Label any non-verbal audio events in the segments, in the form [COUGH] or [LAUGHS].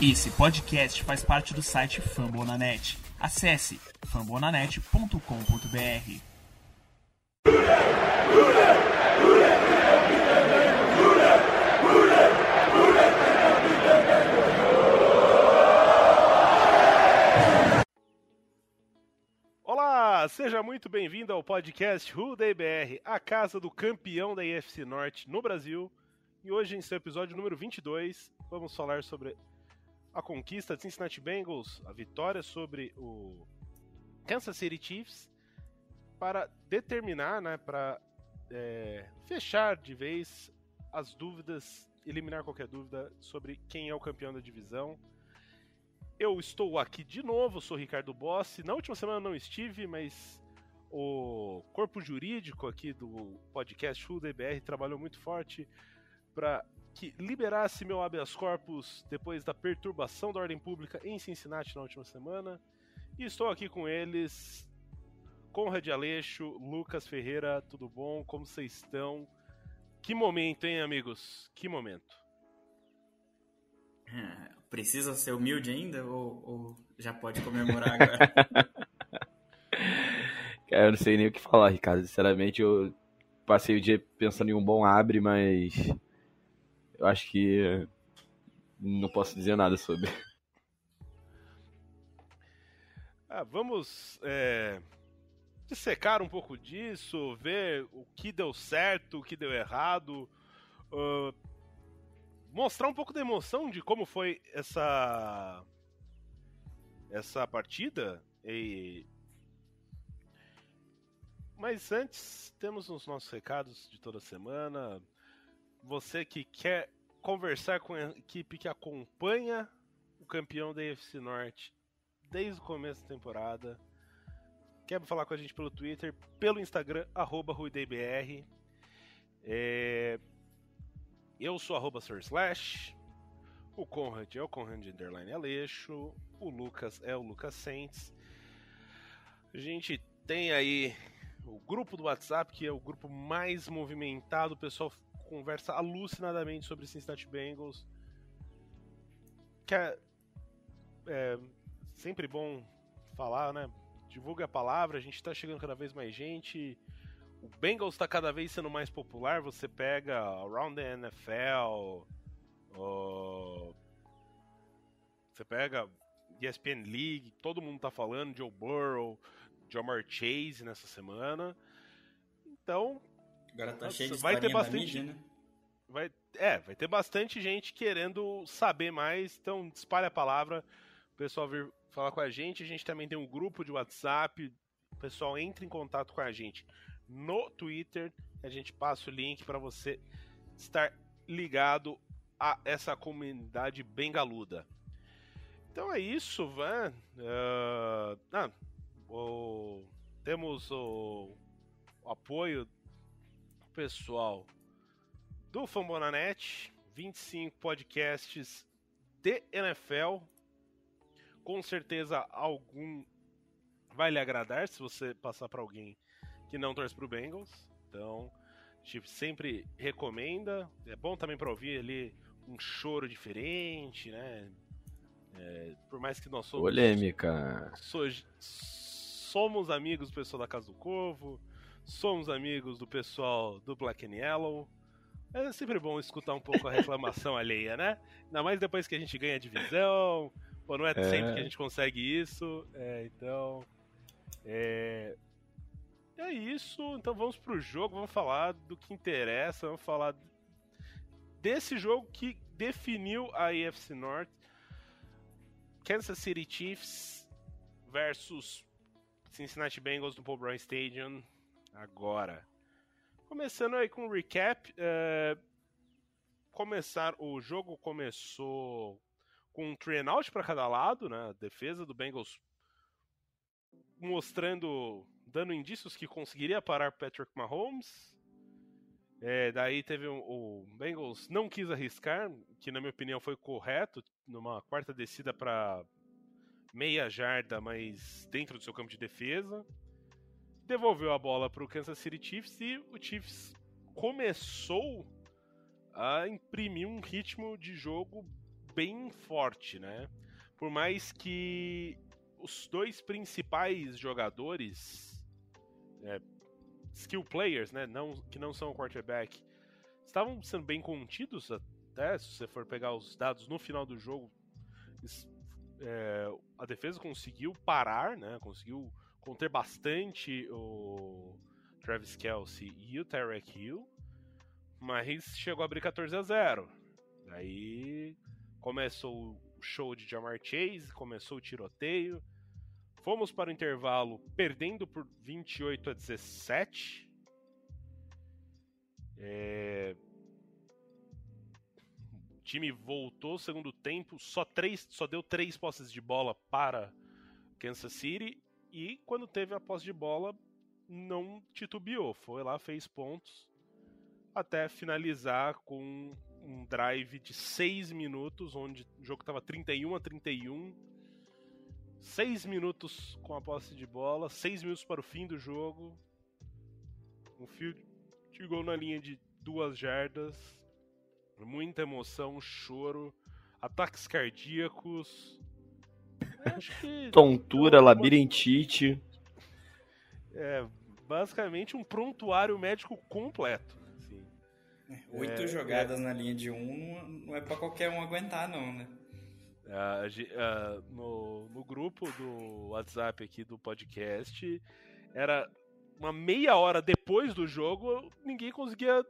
Esse podcast faz parte do site Fambonanet. Acesse fambonanet.com.br. Olá, seja muito bem-vindo ao podcast Who BR, a casa do campeão da IFC Norte no Brasil. E hoje, em seu episódio número 22, vamos falar sobre a conquista de Cincinnati Bengals, a vitória sobre o Kansas City Chiefs, para determinar, né, para é, fechar de vez as dúvidas, eliminar qualquer dúvida sobre quem é o campeão da divisão. Eu estou aqui de novo, sou Ricardo Bossi. Na última semana não estive, mas o corpo jurídico aqui do podcast FullDBR trabalhou muito forte para que liberasse meu habeas corpus depois da perturbação da ordem pública em Cincinnati na última semana. E estou aqui com eles, Conrad Aleixo, Lucas Ferreira, tudo bom? Como vocês estão? Que momento, hein, amigos? Que momento. [LAUGHS] Precisa ser humilde ainda ou, ou já pode comemorar agora? [LAUGHS] Cara, eu não sei nem o que falar, Ricardo. Sinceramente, eu passei o dia pensando em um bom abre, mas eu acho que não posso dizer nada sobre. Ah, vamos é, dissecar um pouco disso, ver o que deu certo, o que deu errado, uh, mostrar um pouco da emoção de como foi essa essa partida e mas antes temos os nossos recados de toda semana você que quer conversar com a equipe que acompanha o campeão da EFC Norte desde o começo da temporada, quer falar com a gente pelo Twitter, pelo Instagram, arroba RuiDBR. É... Eu sou arroba Slash. O Conrad é o Conrad Underline Aleixo. O Lucas é o Lucas Saints. A gente tem aí o grupo do WhatsApp, que é o grupo mais movimentado. O pessoal conversa alucinadamente sobre Cincinnati Bengals. Que é, é sempre bom falar, né? Divulgue a palavra, a gente está chegando cada vez mais gente. O Bengals está cada vez sendo mais popular. Você pega Around the NFL, uh, você pega ESPN League, todo mundo está falando, Joe Burrow, Jamar Chase nessa semana. Então, Agora tá cheio de vai ter bastante, mídia, né? vai, é, vai ter bastante gente querendo saber mais, então espalhe a palavra, o pessoal vir falar com a gente. A gente também tem um grupo de WhatsApp, o pessoal entra em contato com a gente no Twitter, a gente passa o link para você estar ligado a essa comunidade bem galuda. Então é isso, Van. Uh, ah, o, temos o, o apoio pessoal do Fambonanet, 25 podcasts de NFL. Com certeza algum vai lhe agradar se você passar para alguém que não torce para o Bengals. Então, a gente sempre recomenda. É bom também para ouvir ali um choro diferente, né? É, por mais que nós somos. Polêmica. So, somos amigos do pessoal da Casa do Corvo, somos amigos do pessoal do Black and Yellow. É sempre bom escutar um pouco a reclamação [LAUGHS] alheia, né? Ainda mais depois que a gente ganha divisão. Pô, não é, é. sempre que a gente consegue isso. É, então. É... é isso. Então vamos pro jogo. Vamos falar do que interessa. Vamos falar desse jogo que definiu a AFC North. Kansas City Chiefs versus Cincinnati Bengals no Paul Brown Stadium agora. Começando aí com um recap. É... Começar, o jogo começou com um three and out para cada lado, né? A defesa do Bengals mostrando, dando indícios que conseguiria parar Patrick Mahomes. É, daí teve um, o Bengals não quis arriscar, que na minha opinião foi correto, numa quarta descida para meia jarda, mas dentro do seu campo de defesa devolveu a bola para o Kansas City Chiefs e o Chiefs começou a imprimir um ritmo de jogo bem forte, né? Por mais que os dois principais jogadores, é, skill players, né, não, que não são quarterback, estavam sendo bem contidos até, se você for pegar os dados no final do jogo, é, a defesa conseguiu parar, né, conseguiu conter bastante o Travis Kelsey e o Tarek Hill, mas chegou a abrir 14 a 0. Aí começou o show de Jamar Chase, começou o tiroteio. Fomos para o intervalo perdendo por 28 a 17. É... O time voltou segundo tempo, só três, só deu três posses de bola para Kansas City e quando teve a posse de bola não titubeou, foi lá fez pontos até finalizar com um drive de 6 minutos, onde o jogo estava 31 a 31. 6 minutos com a posse de bola, 6 minutos para o fim do jogo. Um field de gol na linha de duas jardas. Muita emoção, choro, ataques cardíacos. Tontura, labirintite. É, basicamente um prontuário médico completo. Oito é, jogadas é... na linha de um não é para qualquer um aguentar, não, né? Uh, no, no grupo do WhatsApp aqui do podcast, era uma meia hora depois do jogo, ninguém conseguia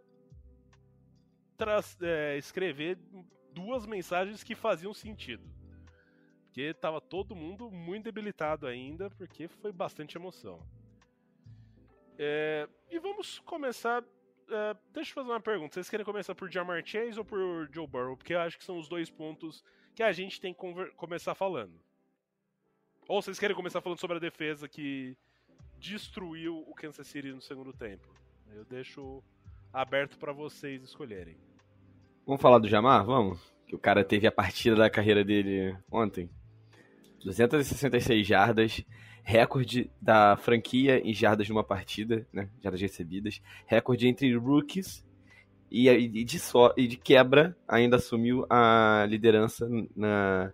é, escrever duas mensagens que faziam sentido. Porque tava todo mundo muito debilitado ainda, porque foi bastante emoção. É, e vamos começar uh, deixa eu fazer uma pergunta. Vocês querem começar por Jamar Chase ou por Joe Burrow? Porque eu acho que são os dois pontos que a gente tem que começar falando. Ou vocês querem começar falando sobre a defesa que destruiu o Kansas City no segundo tempo? Eu deixo aberto para vocês escolherem. Vamos falar do Jamar? Vamos? Que o cara teve a partida da carreira dele ontem. 266 jardas, recorde da franquia em jardas numa partida, né? Jardas recebidas, recorde entre rookies e, e, de, so, e de quebra ainda assumiu a liderança na,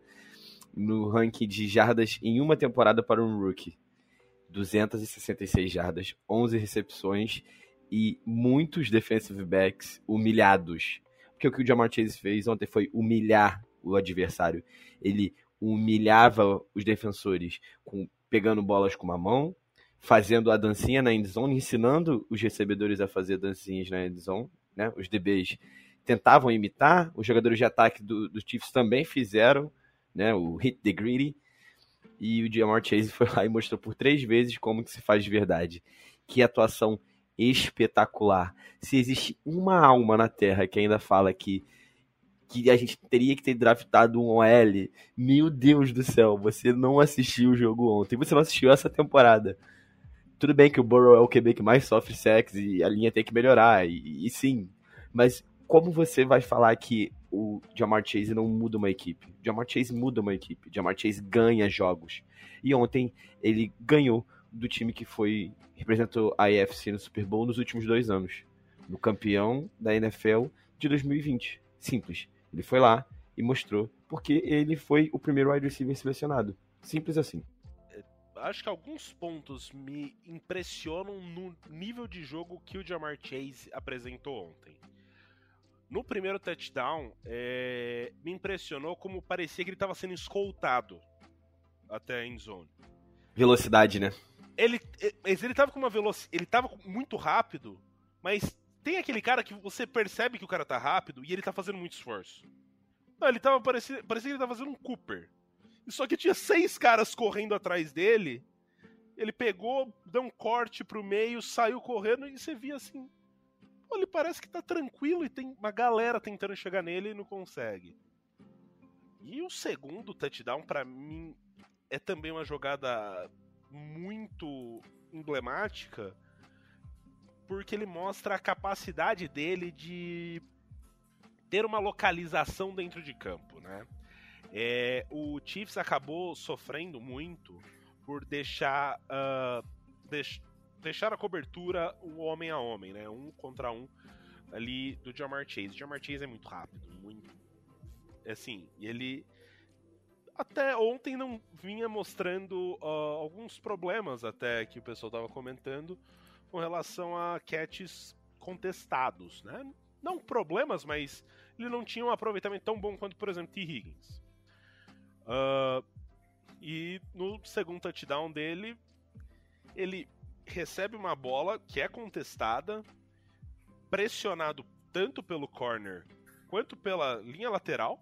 no ranking de jardas em uma temporada para um rookie. 266 jardas, 11 recepções e muitos defensive backs humilhados. Porque o que o Jamar Chase fez ontem foi humilhar o adversário. Ele humilhava os defensores com pegando bolas com uma mão, fazendo a dancinha na endzone, ensinando os recebedores a fazer dancinhas na endzone, né? Os DBs tentavam imitar, os jogadores de ataque do, do Chiefs também fizeram, né? O hit the greedy. E o Jamar Chase foi lá e mostrou por três vezes como que se faz de verdade. Que atuação espetacular. Se existe uma alma na Terra que ainda fala que que a gente teria que ter draftado um OL. Meu Deus do céu, você não assistiu o jogo ontem, você não assistiu essa temporada. Tudo bem que o Burrow é o QB que mais sofre sexo e a linha tem que melhorar, e, e sim, mas como você vai falar que o Jamar Chase não muda uma equipe? Jamar Chase muda uma equipe, Jamar Chase ganha jogos. E ontem ele ganhou do time que foi representou a AFC no Super Bowl nos últimos dois anos, no campeão da NFL de 2020. Simples. Ele foi lá e mostrou porque ele foi o primeiro wide receiver selecionado. Simples assim. É, acho que alguns pontos me impressionam no nível de jogo que o Jamar Chase apresentou ontem. No primeiro touchdown, é... me impressionou como parecia que ele estava sendo escoltado até a endzone. Velocidade, né? Ele, ele tava com uma velocidade. Ele tava muito rápido, mas tem aquele cara que você percebe que o cara tá rápido e ele tá fazendo muito esforço. Não, ele tava parecia, parecia que ele tava fazendo um Cooper. Só que tinha seis caras correndo atrás dele. Ele pegou, deu um corte pro meio, saiu correndo e você via assim. Pô, ele parece que tá tranquilo e tem uma galera tentando chegar nele e não consegue. E o segundo touchdown, para mim, é também uma jogada muito emblemática porque ele mostra a capacidade dele de ter uma localização dentro de campo, né? É, o Chiefs acabou sofrendo muito por deixar uh, deix, deixar a cobertura o homem a homem, né? Um contra um ali do Jamar Chase. O Jamar Chase é muito rápido, muito Assim, ele até ontem não vinha mostrando uh, alguns problemas até que o pessoal estava comentando com relação a catches contestados, né? Não problemas, mas ele não tinha um aproveitamento tão bom quanto, por exemplo, T. Higgins. Uh, e no segundo touchdown dele, ele recebe uma bola que é contestada, pressionado tanto pelo corner quanto pela linha lateral.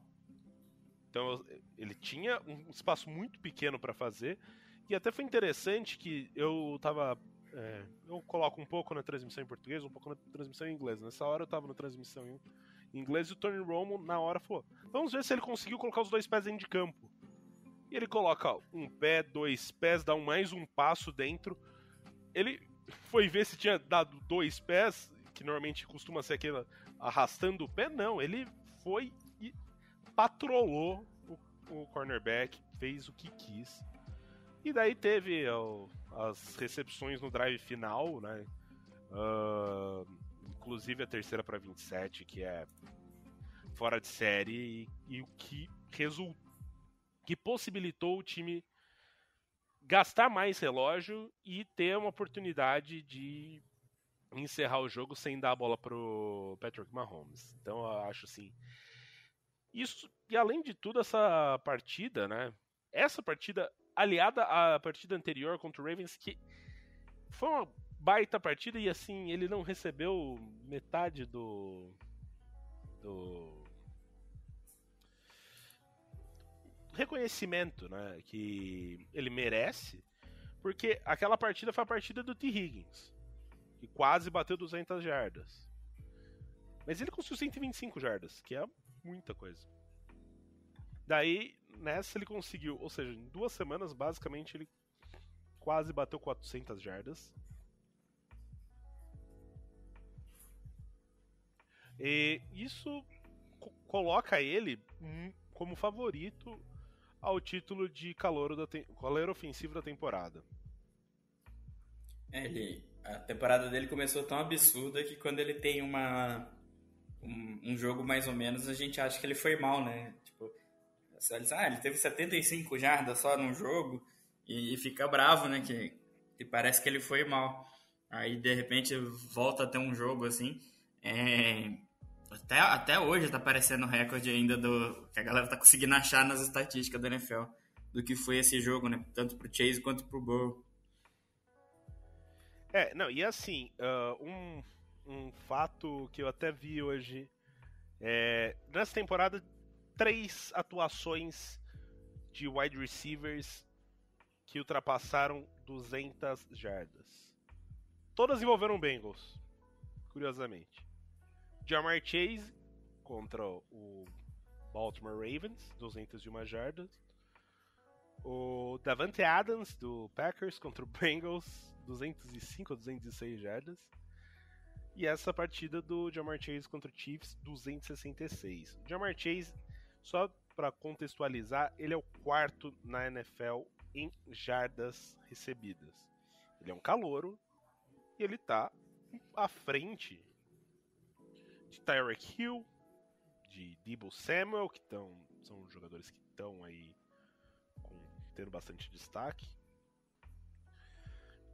Então ele tinha um espaço muito pequeno para fazer. E até foi interessante que eu tava. É, eu coloco um pouco na transmissão em português, um pouco na transmissão em inglês. Nessa hora eu tava na transmissão em inglês e o Tony Romo, na hora, falou: Vamos ver se ele conseguiu colocar os dois pés dentro de campo. E ele coloca um pé, dois pés, dá um, mais um passo dentro. Ele foi ver se tinha dado dois pés, que normalmente costuma ser aquele arrastando o pé. Não, ele foi e patrolou o, o cornerback, fez o que quis. E daí teve ó, as recepções no drive final, né? Uh, inclusive a terceira para 27, que é fora de série, e, o que resultou que possibilitou o time gastar mais relógio e ter uma oportunidade de encerrar o jogo sem dar a bola pro Patrick Mahomes. Então eu acho assim. Isso, e além de tudo, essa partida, né? Essa partida, aliada à partida anterior contra o Ravens, que foi uma baita partida e assim, ele não recebeu metade do. do. reconhecimento, né? Que ele merece, porque aquela partida foi a partida do T. Higgins, que quase bateu 200 jardas. Mas ele conseguiu 125 jardas, que é muita coisa. Daí, nessa ele conseguiu, ou seja, em duas semanas, basicamente, ele quase bateu 400 jardas. E isso coloca ele como favorito ao título de calor, da calor ofensivo da temporada. É, ele, a temporada dele começou tão absurda que quando ele tem uma um, um, jogo mais ou menos, a gente acha que ele foi mal, né? Ah, ele teve 75 jardas só num jogo e, e fica bravo, né? Que, que, parece que ele foi mal. Aí, de repente, volta a ter um jogo assim. É, até, até hoje tá parecendo recorde ainda do que a galera tá conseguindo achar nas estatísticas da NFL do que foi esse jogo, né? Tanto pro Chase quanto pro Burrow. É, não, e assim, uh, um, um fato que eu até vi hoje é, nessa temporada, três atuações de wide receivers que ultrapassaram 200 jardas. Todas envolveram Bengals, curiosamente. Jamar Chase contra o Baltimore Ravens, 201 jardas. O Davante Adams do Packers contra o Bengals, 205 ou 206 jardas. E essa partida do Jamar Chase contra o Chiefs, 266. O Jamar Chase, só para contextualizar, ele é o quarto na NFL em jardas recebidas. Ele é um calouro e ele tá à frente de Tyreek Hill, de Debo Samuel, que tão, são jogadores que estão aí com, tendo bastante destaque.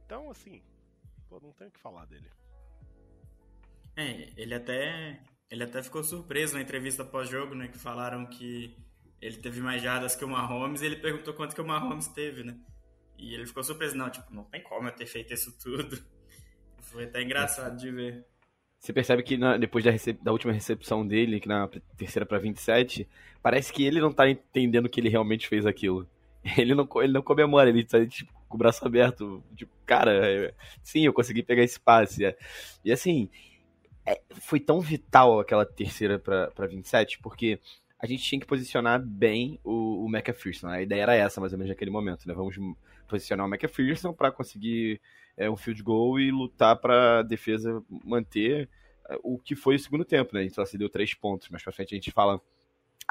Então, assim, pô, não tenho o que falar dele. É, ele até, ele até ficou surpreso na entrevista pós-jogo, né? Que falaram que ele teve mais jardas que o Mahomes e ele perguntou quanto que o Mahomes teve, né? E ele ficou surpreso, não, tipo, não tem como eu ter feito isso tudo. [LAUGHS] Foi até engraçado de ver. Você percebe que na, depois da, da, última recepção dele, que na terceira para 27, parece que ele não tá entendendo que ele realmente fez aquilo. [LAUGHS] Ele não, ele não comemora, ele tá tipo, com o braço aberto. Tipo, cara, é, sim, eu consegui pegar esse passe. É. E assim, é, foi tão vital aquela terceira para 27, porque a gente tinha que posicionar bem o, o McPherson. A ideia era essa, mais ou menos, naquele momento. Né? Vamos posicionar o McPherson para conseguir é, um field goal e lutar para a defesa manter é, o que foi o segundo tempo, né? A gente só se deu três pontos, mas para frente a gente fala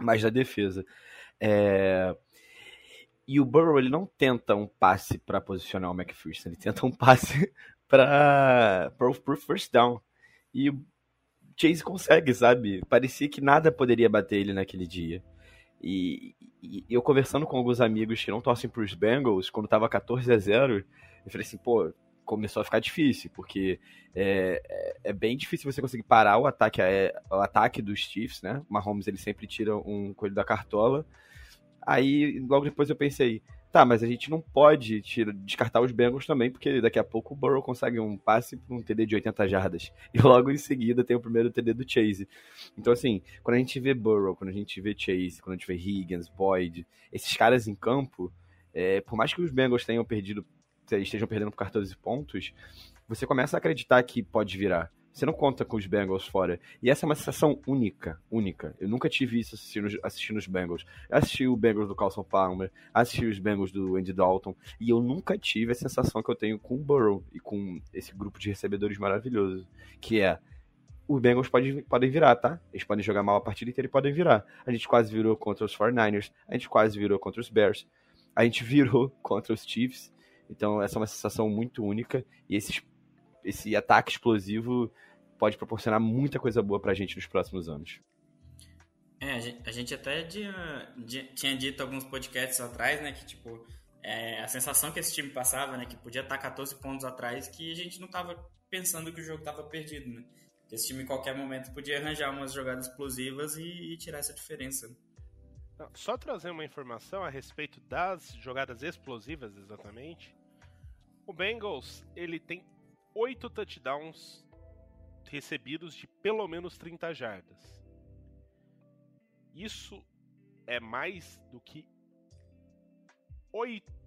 mais da defesa. É... E o Burrow ele não tenta um passe para posicionar o McPherson, ele tenta um passe [LAUGHS] para o first down. E o Chase consegue, sabe? Parecia que nada poderia bater ele naquele dia. E, e, eu conversando com alguns amigos que não torcem pros Bengals, quando tava 14 a 0 eu falei assim, pô, começou a ficar difícil, porque é, é, é bem difícil você conseguir parar o ataque, é, o ataque dos Chiefs, né? O Mahomes ele sempre tira um coelho da cartola. Aí logo depois eu pensei, Tá, mas a gente não pode tira, descartar os Bengals também, porque daqui a pouco o Burrow consegue um passe para um TD de 80 jardas. [LAUGHS] E logo em seguida tem o primeiro TD do Chase. Então, assim, quando a gente vê Burrow, quando a gente vê Chase, quando a gente vê Higgins, Boyd, esses caras em campo, é, por mais que os Bengals tenham perdido, estejam perdendo por 14 pontos, você começa a acreditar que pode virar. Você não conta com os Bengals fora. E essa é uma sensação única, única. Eu nunca tive isso assistindo, assistindo os Bengals. Eu assisti o Bengals do Carlson Palmer, assisti os Bengals do Andy Dalton, e eu nunca tive a sensação que eu tenho com o Burrow e com esse grupo de recebedores maravilhoso, que é os Bengals podem, podem virar, tá? Eles podem jogar mal a partida inteira e podem virar. A gente quase virou contra os 49ers, a gente quase virou contra os Bears, a gente [LAUGHS] virou contra os Chiefs. Então, essa é uma sensação muito única e esses, esse ataque explosivo pode proporcionar muita coisa boa pra gente nos próximos anos. É, a gente, até tinha dito alguns podcasts atrás, né, que tipo, é, a sensação que esse time passava, né, que podia estar 14 pontos atrás, que a gente não estava pensando que o jogo estava perdido, né? Que esse time em qualquer momento podia arranjar umas jogadas explosivas e, e tirar essa diferença. Só trazer uma informação a respeito das jogadas explosivas, exatamente. O Bengals, ele tem oito touchdowns recebidos de pelo menos 30 jardas. Isso é mais do que 8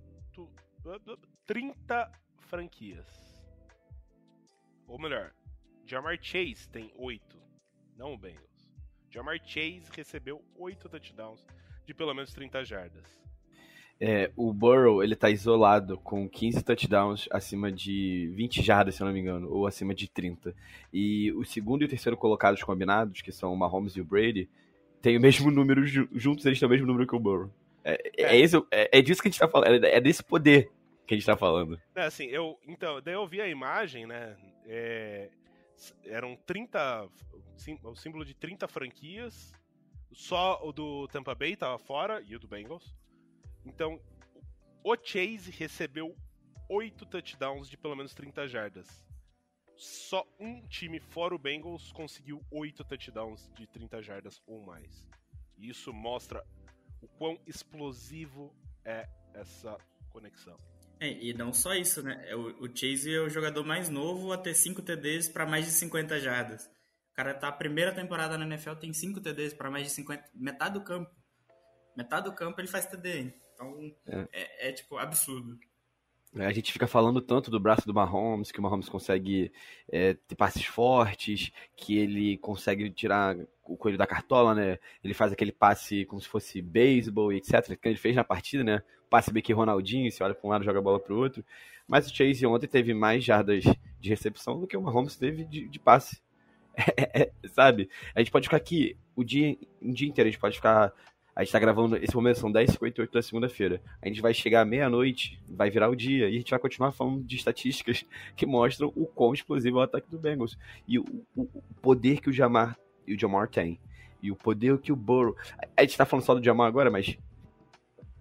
30 franquias. Ou melhor, Jamar Chase tem 8, não o Bengals. Jamar Chase recebeu 8 touchdowns de pelo menos 30 jardas. É, o Burrow, ele tá isolado com 15 touchdowns acima de 20 jardas, se eu não me engano, ou acima de 30. E o segundo e o terceiro colocados combinados, que são o Mahomes e o Brady, tem o mesmo número, juntos eles têm o mesmo número que o Burrow. É, é, é, esse, é, é disso que a gente tá falando, é, é desse poder que a gente tá falando. É, assim, eu, então, daí eu vi a imagem, né, é, eram 30, o símbolo de 30 franquias, só o do Tampa Bay tava fora, e o do Bengals. Então, o Chase recebeu oito touchdowns de pelo menos 30 jardas. Só um time fora o Bengals conseguiu oito touchdowns de 30 jardas ou mais. E isso mostra o quão explosivo é essa conexão. É, e não só isso, né? É, o, o Chase é o jogador mais novo a ter 5 TDs para mais de 50 jardas. O cara tá a primeira temporada na NFL, tem 5 TDs para mais de 50, metade do campo. Metade do campo ele faz TD. Então, é, é, é tipo, absurdo. É, a gente fica falando tanto do braço do Mahomes, que o Mahomes consegue é, ter passes fortes, que ele consegue tirar o coelho da cartola, né? Ele faz aquele passe como se fosse beisebol etc. Que ele fez na partida, né? Passe bem que Ronaldinho, você olha para um lado joga a bola para o outro. Mas o Chase ontem teve mais jardas de recepção do que o Mahomes teve de, de passe. [LAUGHS] É, é, sabe? A gente pode ficar aqui o dia, um dia inteiro, a gente pode ficar a gente tá gravando, esse momento são 10h58 da segunda-feira. A gente vai chegar meia-noite, vai virar o dia, e a gente vai continuar falando de estatísticas [LAUGHS] que mostram o quão explosivo é o ataque do Bengals. E o, o, poder que o Jamar o Jamar tem. E o poder que o Burrow. A gente tá falando só do Jamar agora, mas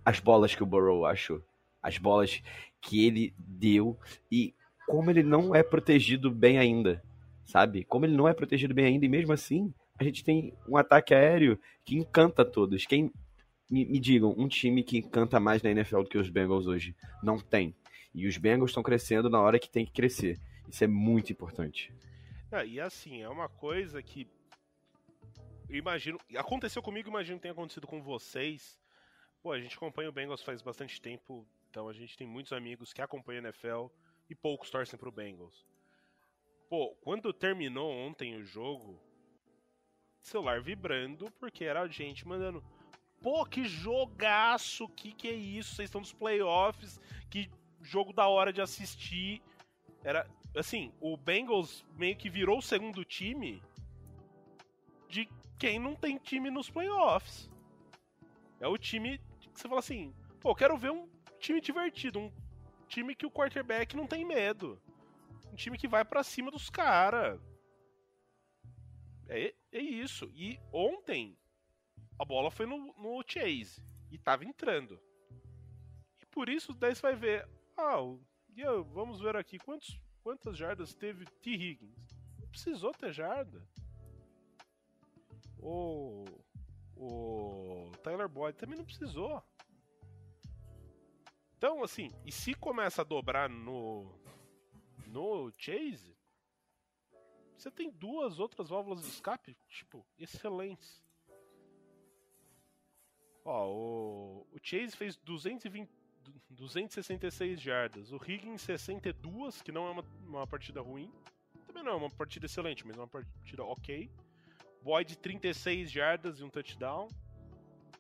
as bolas que o Burrow achou. As bolas que ele deu e como ele não é protegido bem ainda. Sabe? Como ele não é protegido bem ainda, e mesmo assim, a gente tem um ataque aéreo que encanta todos. Quem me, me, digam, um time que encanta mais na NFL do que os Bengals hoje? Não tem. E os Bengals estão crescendo na hora que tem que crescer. Isso é muito importante. Ah, e assim, é uma coisa que imagino, aconteceu comigo, imagino que tenha acontecido com vocês. Pô, a gente acompanha o Bengals faz bastante tempo, então a gente tem muitos amigos que acompanham a NFL e poucos torcem pro Bengals. Pô, quando terminou ontem o jogo, celular vibrando, porque era gente mandando. Pô, que jogaço! Que que é isso? Vocês estão nos playoffs, que jogo da hora de assistir. Era assim, o Bengals meio que virou o segundo time de quem não tem time nos playoffs. É o time que você fala assim, pô, quero ver um time divertido, um time que o quarterback não tem medo. Um time que vai para cima dos caras. É, é isso. E ontem, a bola foi no, no Chase e tava entrando. E por isso, daí você vai ver, ah, o, vamos ver aqui quantos, quantas jardas teve T. Higgins. Não precisou ter jarda. O, o Tyler Boyd também não precisou. Então, assim, e se começa a dobrar no no Chase, você tem duas outras válvulas de escape, tipo, excelentes. Ó, o, o Chase fez 220, 266 jardas, o Higgins 62, que não é uma, uma partida ruim. Também não é uma partida excelente, mas é uma partida ok. Boyd 36 jardas e um touchdown.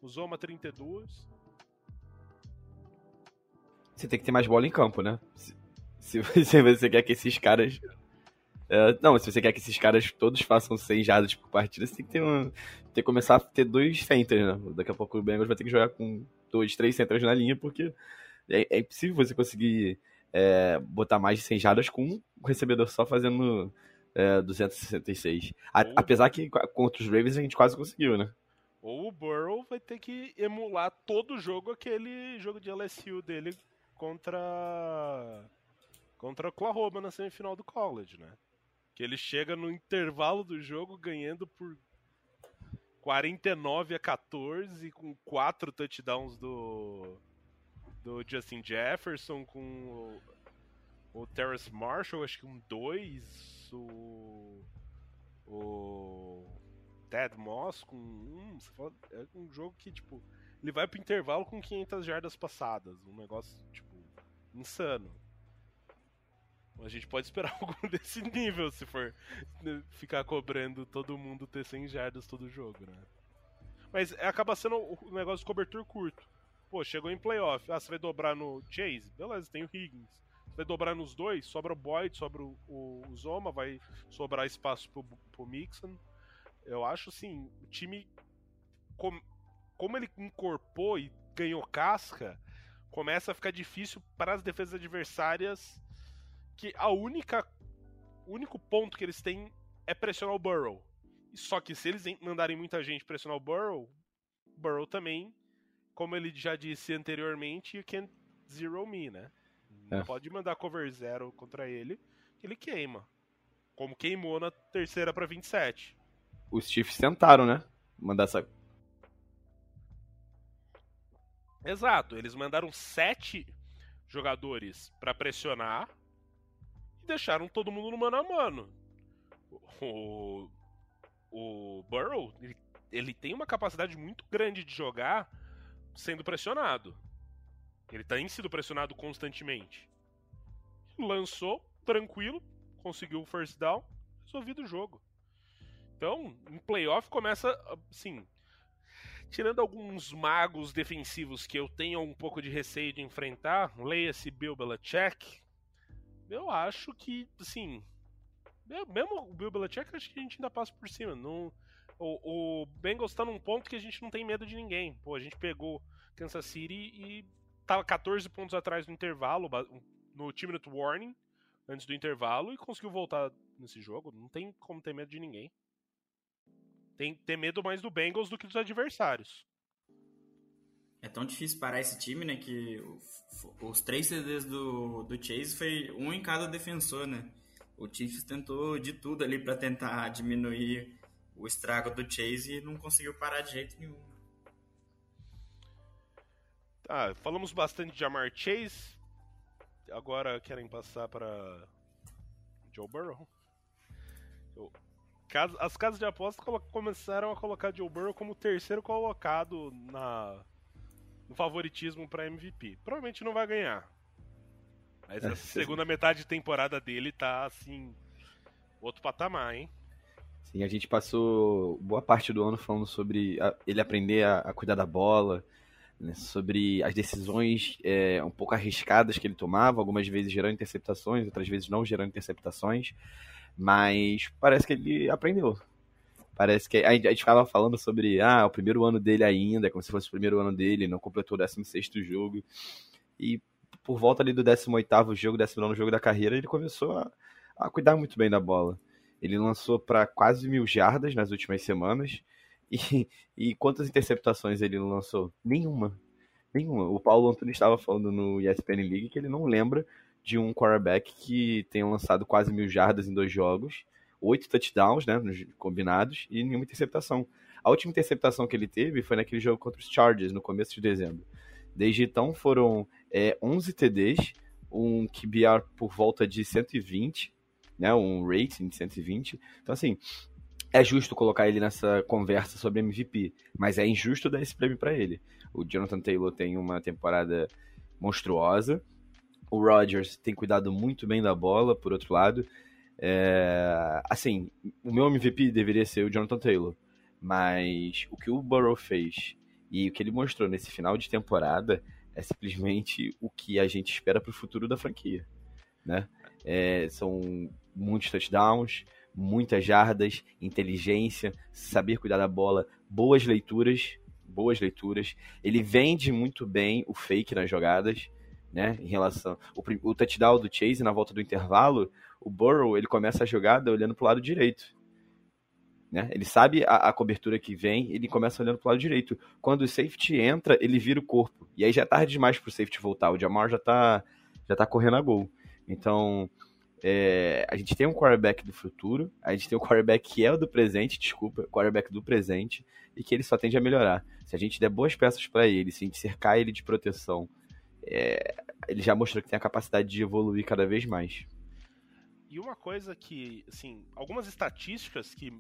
O Zoma 32. Você tem que ter mais bola em campo, né? Se, se você [LAUGHS] quer que esses caras Uh, não, se você quer que esses caras todos façam 100 jardas por partida, você tem que ter um, ter que começar a ter dois centers, né? Daqui a pouco o Bengals vai ter que jogar com dois, três centers na linha, porque é, é impossível você conseguir é, botar mais de 100 jardas com um recebedor só fazendo é, 266. A, apesar que contra os Ravens a gente quase conseguiu, né? Ou o Burrow vai ter que emular todo o jogo aquele jogo de LSU dele contra contra o Oklahoma na semifinal do college, né? Que ele chega no intervalo do jogo ganhando por 49 a 14 com quatro touchdowns do do Justin Jefferson com o, o Terrace Marshall, acho que um 2, o o Ted Moss com um, é um jogo que tipo ele vai pro intervalo com 500 jardas passadas, um negócio tipo insano. A gente pode esperar [LAUGHS] algo desse nível se for né, ficar cobrando todo mundo ter 100 jardas todo jogo, né? Mas acaba sendo um negócio de cobertura curto. Pô, chegou em playoff. Ah, você vai dobrar no Chase? Beleza, tem o Higgins. Você vai dobrar nos dois? Sobra o Boyd, sobra o, o, Zoma, vai sobrar espaço pro, pro Mixon. Eu acho, assim, o time. Com, como ele incorporou e ganhou casca, começa a ficar difícil para as defesas adversárias que a única o único ponto que eles têm é pressionar o Burrow. Só que se eles mandarem muita gente pressionar o Burrow, Burrow também, como ele já disse anteriormente, you can't zero me, né? Não é. pode mandar cover zero contra ele, ele queima. Como queimou na terceira para 27. Os Chiefs tentaram, né? Mandar essa. Exato, eles mandaram sete jogadores para pressionar deixaram todo mundo no mano a mano. O, o Burrow, ele, ele tem uma capacidade muito grande de jogar sendo pressionado. Ele tem sido pressionado constantemente. Lançou, tranquilo, conseguiu o first down, resolvido o jogo. Então, em playoff começa, assim, tirando alguns magos defensivos que eu tenho um pouco de receio de enfrentar, leia-se Bill Belichick, eu acho que, assim. Mesmo o Bill Belichick, acho que a gente ainda passa por cima. Não, o, o Bengals tá num ponto que a gente não tem medo de ninguém. Pô, a gente pegou Kansas City e tava 14 pontos atrás no intervalo, no time minute warning, antes do intervalo, e conseguiu voltar nesse jogo. Não tem como ter medo de ninguém. Tem ter medo mais do Bengals do que dos adversários. É tão difícil parar esse time, né? Que os três CDs do, do Chase foi um em cada defensor, né? O Chiefs tentou de tudo ali para tentar diminuir o estrago do Chase e não conseguiu parar de jeito nenhum. Tá, falamos bastante de Jamar Chase. Agora querem passar para Joe Burrow. As casas de apostas começaram a colocar Joe Burrow como terceiro colocado na no favoritismo para MVP. Provavelmente não vai ganhar. Mas a segunda metade de temporada dele tá assim. Outro patamar, hein? Sim, a gente passou boa parte do ano falando sobre a, ele aprender a, a, cuidar da bola, né, sobre as decisões é, um pouco arriscadas que ele tomava, algumas vezes gerando interceptações, outras vezes não gerando interceptações, mas parece que ele aprendeu. Parece que a gente, a gente ficava falando sobre ah, o primeiro ano dele ainda, como se fosse o primeiro ano dele, não completou o 16 jogo. E por volta ali do 18 jogo, 19 jogo da carreira, ele começou a, a cuidar muito bem da bola. Ele lançou para quase mil jardas nas últimas semanas E, e quantas interceptações ele lançou? Nenhuma. Nenhuma. O Paulo Antunes estava falando no ESPN League que ele não lembra de um quarterback que tenha lançado quase mil jardas em dois jogos, oito touchdowns, né, combinados, e nenhuma interceptação. A última interceptação que ele teve foi naquele jogo contra os Chargers, no começo de dezembro. Desde então foram é, 11 TDs, um QBR por volta de 120, né, um rating de 120. Então, assim, é justo colocar ele nessa conversa sobre MVP, mas é injusto dar esse prêmio para ele. O Jonathan Taylor tem uma temporada monstruosa, o Rodgers tem cuidado muito bem da bola, por outro lado. É, assim, o meu MVP deveria ser o Jonathan Taylor, mas o que o Burrow fez e o que ele mostrou nesse final de temporada é simplesmente o que a gente espera para o futuro da franquia, né? É, são muitos touchdowns, muitas jardas, inteligência, saber cuidar da bola, boas leituras, boas leituras. Ele vende muito bem o fake nas jogadas né? Em relação o, o touchdown do Chase na volta do intervalo, o Burrow ele começa a jogada olhando para o lado direito. Né? Ele sabe a, a, cobertura que vem, ele começa olhando para o lado direito. Quando o safety entra, ele vira o corpo. E aí já é tarde demais para o safety voltar. O Jamar já está já tá correndo a gol. Então, é, a gente tem um quarterback do futuro, a gente tem um quarterback que é o do presente, desculpa, quarterback do presente, e que ele só tende a melhorar. Se a gente der boas peças para ele, se a gente cercar ele de proteção, é, ele já mostrou que tem a capacidade de evoluir cada vez mais. E uma coisa que, assim, algumas estatísticas que,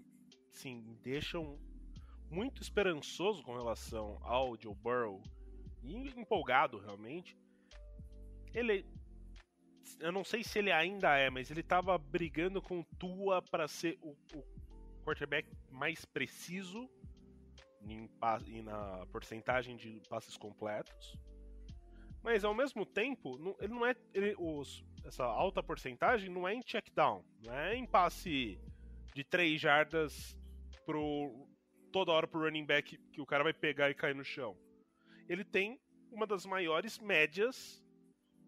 assim, deixam muito esperançoso com relação ao Joe Burrow e empolgado realmente. Ele, eu não sei se ele ainda é, mas ele estava brigando com Tua para ser o, o, quarterback mais preciso em, em, na porcentagem de passes completos. Mas ao mesmo tempo, ele não é. Ele, os, essa alta porcentagem não é em check down, não é em passe de 3 jardas pro. toda hora pro running back que o cara vai pegar e cair no chão. Ele tem uma das maiores médias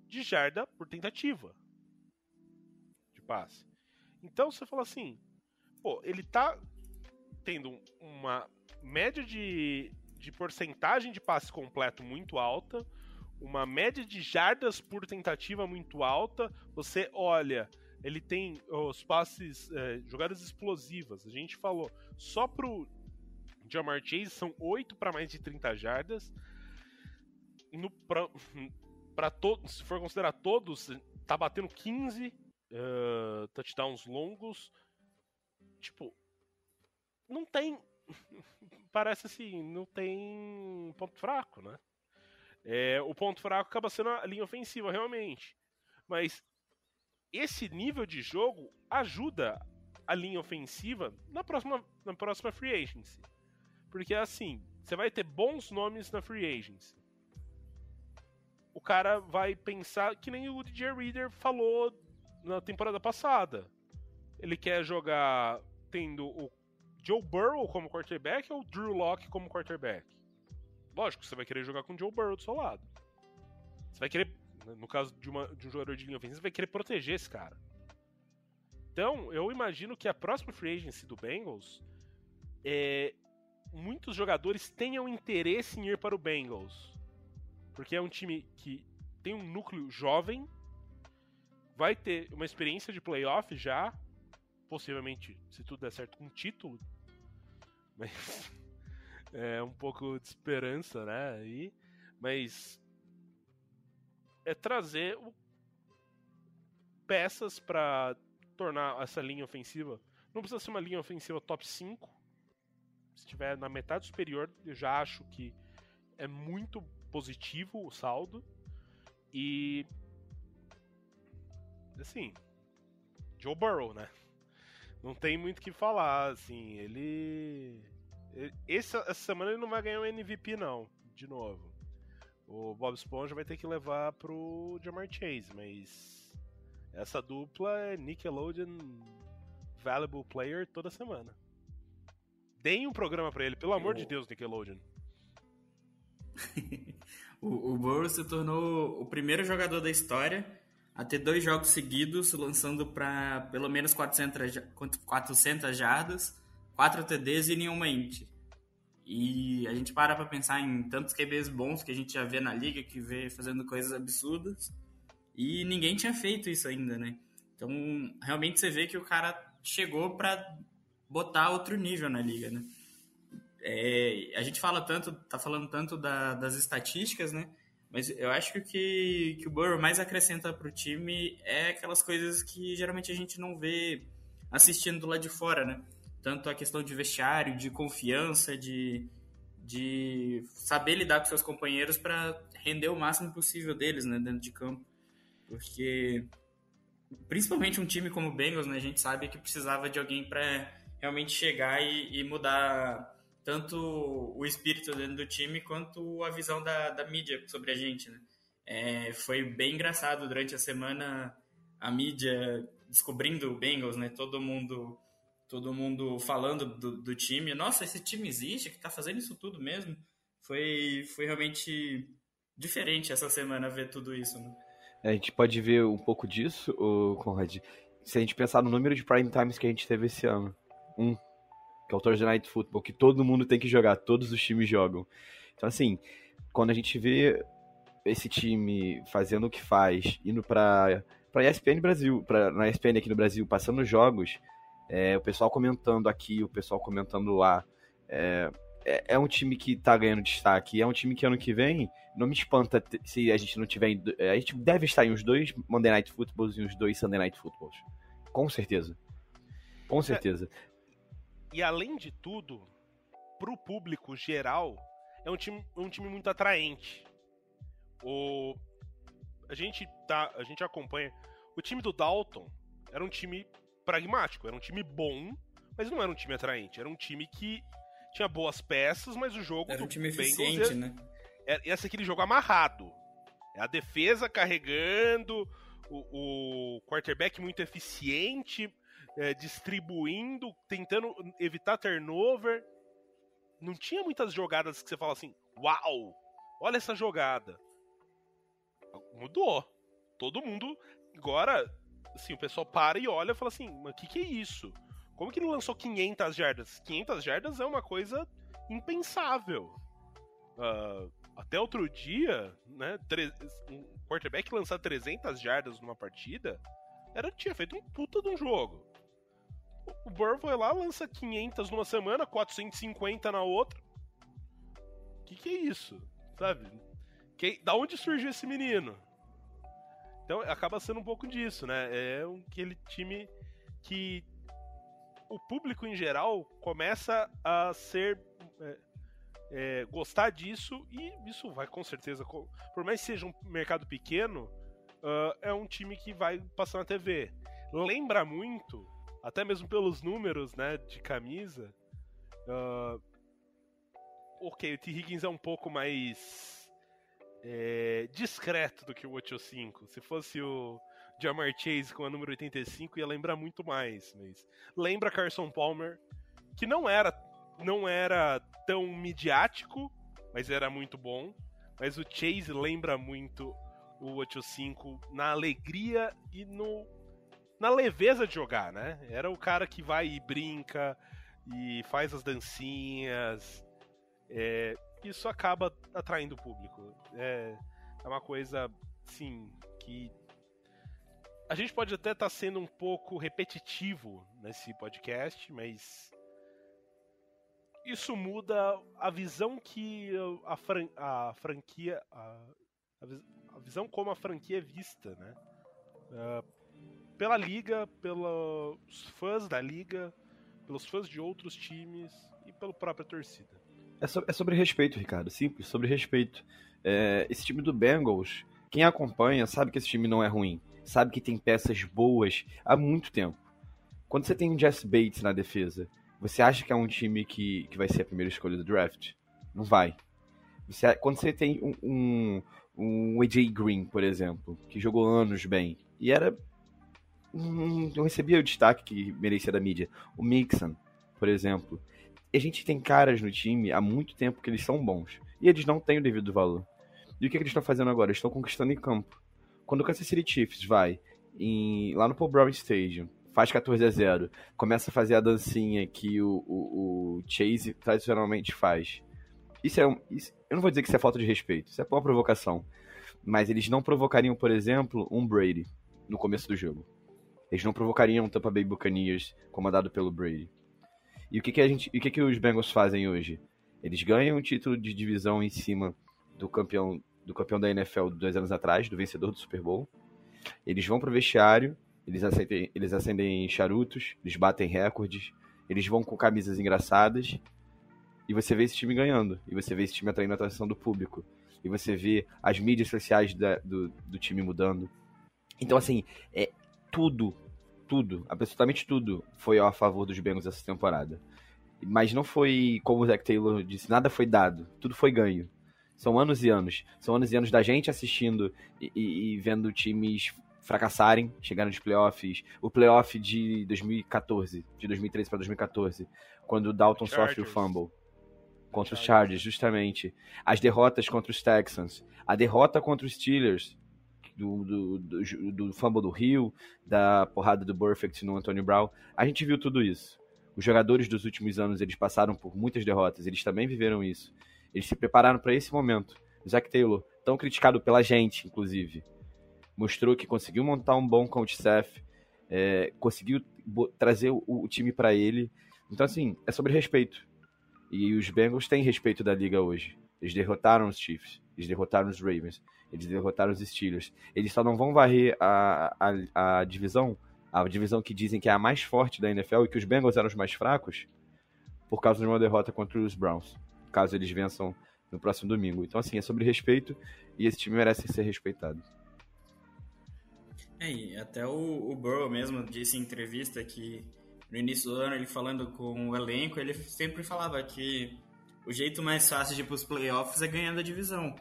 de jarda por tentativa de passe. Então você fala assim, pô, ele tá tendo uma média de, de porcentagem de passe completo muito alta, uma média de jardas por tentativa muito alta. Você olha, ele tem os passes, é, jogadas explosivas. A gente falou, só pro Jamar Chase são 8 para mais de 30 jardas. No, pra, pra todos, se for considerar todos, tá batendo 15 uh, eh, touchdowns longos. Tipo, não tem. [LAUGHS] Parece assim, não tem ponto fraco, né? É, o ponto fraco acaba sendo a linha ofensiva, realmente. Mas esse nível de jogo ajuda a linha ofensiva na próxima, na próxima free agency. Porque assim, você vai ter bons nomes na free agency. O cara vai pensar que nem o DJ Reader falou na temporada passada. Ele quer jogar tendo o Joe Burrow como quarterback ou o Drew Locke como quarterback. Lógico, você vai querer jogar com o Joe Burrow do seu lado. Você vai querer, no caso de, uma, de um jogador de linha ofensiva, você vai querer proteger esse cara. Então, eu imagino que a próxima free agency do Bengals é, muitos jogadores tenham interesse em ir para o Bengals. Porque é um time que tem um núcleo jovem, vai ter uma experiência de playoff já, possivelmente, se tudo der certo, com um título. Mas [LAUGHS] é, um pouco de esperança, né? Aí, mas é trazer o, peças para tornar essa linha ofensiva. Não precisa ser uma linha ofensiva top 5. Se estiver na metade superior, eu já acho que é muito positivo o saldo. E. Assim. Joe Burrow, né? Não tem muito o que falar, assim. Ele essa, essa semana ele não vai ganhar um MVP, não, de novo. O Bob Esponja vai ter que levar pro Jamar Chase, mas essa dupla é Nickelodeon Valuable Player toda semana. Deem um programa para ele, pelo amor de Deus, Nickelodeon. [LAUGHS] o, o Burrow se tornou o primeiro jogador da história a ter dois jogos seguidos lançando para pelo menos 400, 400 jardas 4 TDs e nenhuma int. E a gente para pra pensar em tantos QBs bons que a gente já vê na liga, que vê fazendo coisas absurdas. E ninguém tinha feito isso ainda, né? Então, realmente você vê que o cara chegou para botar outro nível na liga, né? É, a gente fala tanto, tá falando tanto da, das estatísticas, né? Mas eu acho que o que, o Burrow mais acrescenta para o time é aquelas coisas que geralmente a gente não vê assistindo do lado de fora, né? Tanto a questão de vestiário, de confiança, de, de saber lidar com seus companheiros para render o máximo possível deles, né, dentro de campo. Porque principalmente um time como o Bengals, né, a gente sabe que precisava de alguém para realmente chegar e, e, mudar tanto o espírito dentro do time quanto a visão da, da mídia sobre a gente, né? É, foi bem engraçado durante a semana a mídia descobrindo o Bengals, né? Todo mundo todo mundo falando do, do time. Nossa, esse time existe, que tá fazendo isso tudo mesmo. Foi, foi realmente diferente essa semana ver tudo isso, né? A gente pode ver um pouco disso, Conrad, se a gente pensar no número de prime times que a gente teve esse ano. Um, que é o Thursday Night Football, que todo mundo tem que jogar, todos os times jogam. Então, assim, quando a gente vê esse time fazendo o que faz, indo pra, pra ESPN Brasil, pra, na ESPN aqui no Brasil, passando jogos, é, o pessoal comentando aqui, o pessoal comentando lá, é, é, é, um time que tá ganhando destaque. É um time que ano que vem não me espanta se a gente não tiver. É, a gente deve estar em uns dois Monday Night Footballs e uns dois Sunday Night Footballs. Com certeza. Com é. certeza. É, e além de tudo, pro público geral, é um time, um time muito atraente. O, a gente tá, a gente acompanha. O time do Dalton era um time pragmático, era um time bom, mas não era um time atraente. Era um time que tinha boas peças, mas o jogo. Era um time eficiente, né? Era, ia ser aquele jogo amarrado. É a defesa carregando, o, o quarterback muito eficiente, é, distribuindo, tentando evitar turnover. Não tinha muitas jogadas que você fala assim: Uau! Olha essa jogada. Mudou. Todo mundo. Agora, assim, o pessoal para e olha e fala assim: Mas o que, que é isso? Como que ele lançou 500 jardas? 500 jardas é uma coisa impensável. Uh, até outro dia, né, um quarterback lançar 300 jardas numa partida era tinha feito um puta de um jogo. O Burrow foi lá, lança 500 numa semana, 450 na outra. Que que é isso? Sabe? Que, da onde surgiu esse menino? Então acaba sendo um pouco disso, né? É um, aquele time que o público em geral começa a ser. É, é, gostar disso e isso vai com certeza. Por mais que seja um mercado pequeno, uh, é um time que vai passar na TV. Lembra muito, até mesmo pelos números né, de camisa. Uh, ok, o T. Higgins é um pouco mais é, discreto do que o 85. Se fosse o Jamar Chase com a número 85 ia lembrar muito mais, mas lembra Carson Palmer, que não era não era tão midiático, mas era muito bom. Mas o Chase lembra muito o 85 na alegria e no na leveza de jogar, né? Era o cara que vai e brinca e faz as dancinhas. É, isso acaba atraindo o público. É, é uma coisa, sim, que a gente pode até estar tá sendo um pouco repetitivo nesse podcast, mas isso muda a visão que a, fran a franquia. A, a, visão como a franquia é vista, né? Uh, pela liga, pelos fãs da liga, pelos fãs de outros times e pela própria torcida. É, so é sobre respeito, Ricardo. Simples, sobre respeito. É, esse time do Bengals, quem acompanha sabe que esse time não é ruim sabe que tem peças boas há muito tempo. Quando você tem um Jess Bates na defesa, você acha que é um time que, que vai ser a primeira escolha do draft? Não vai. Você, quando você tem um, um, um AJ Green, por exemplo, que jogou anos bem, e era. não recebia o destaque que merecia da mídia. O Mixon, por exemplo. A gente tem caras no time há muito tempo que eles são bons. E eles não têm o devido valor. E o que, que eles estão fazendo agora? Eles estão conquistando em campo. Quando o Kansas City Chiefs vai em, lá no Paul Brown Stadium, faz 14 a 0, começa a fazer a dancinha que o, o, o Chase tradicionalmente faz, Isso é um, isso, eu não vou dizer que isso é falta de respeito, isso é uma provocação. Mas eles não provocariam, por exemplo, um Brady no começo do jogo. Eles não provocariam um Tampa Bay Buccaneers comandado pelo Brady. E o que, que a gente, o que, que os Bengals fazem hoje? Eles ganham um título de divisão em cima do campeão do campeão da NFL dois anos atrás, do vencedor do Super Bowl. Eles vão pro vestiário, eles acendem, eles acendem charutos, eles batem recordes, eles vão com camisas engraçadas e você vê esse time ganhando, e você vê esse time atraindo a atenção do público, e você vê as mídias sociais da, do, do time mudando. Então, assim, é tudo, tudo, absolutamente tudo foi a favor dos Bengals essa temporada. Mas não foi, como o Zach Taylor disse, nada foi dado, tudo foi ganho. São anos e anos. São anos e anos da gente assistindo e, e, e vendo times fracassarem, chegar nos playoffs. O playoff de 2014, de 2013 para 2014, quando o Dalton Chargers. sofre o fumble. Contra Chargers. os Chargers, justamente. As derrotas contra os Texans. A derrota contra os Steelers, do, do, do, do fumble do Rio, da porrada do Perfect no Antonio Brown. A gente viu tudo isso. Os jogadores dos últimos anos, eles passaram por muitas derrotas, eles também viveram isso. Eles se prepararam para esse momento. Zach Taylor, tão criticado pela gente, inclusive, mostrou que conseguiu montar um bom coach staff, é, conseguiu trazer o, o time para ele. Então, assim, é sobre respeito. E os Bengals têm respeito da liga hoje. Eles derrotaram os Chiefs, eles derrotaram os Ravens, eles derrotaram os Steelers. Eles só não vão varrer a, a, a divisão, a divisão que dizem que é a mais forte da NFL e que os Bengals eram os mais fracos, por causa de uma derrota contra os Browns caso eles vençam no próximo domingo. Então, assim, é sobre respeito e esse time merece ser respeitado. É, e até o, o Burrow mesmo disse em entrevista que no início do ano, ele falando com o elenco, ele sempre falava que o jeito mais fácil de ir pros playoffs é ganhando a divisão.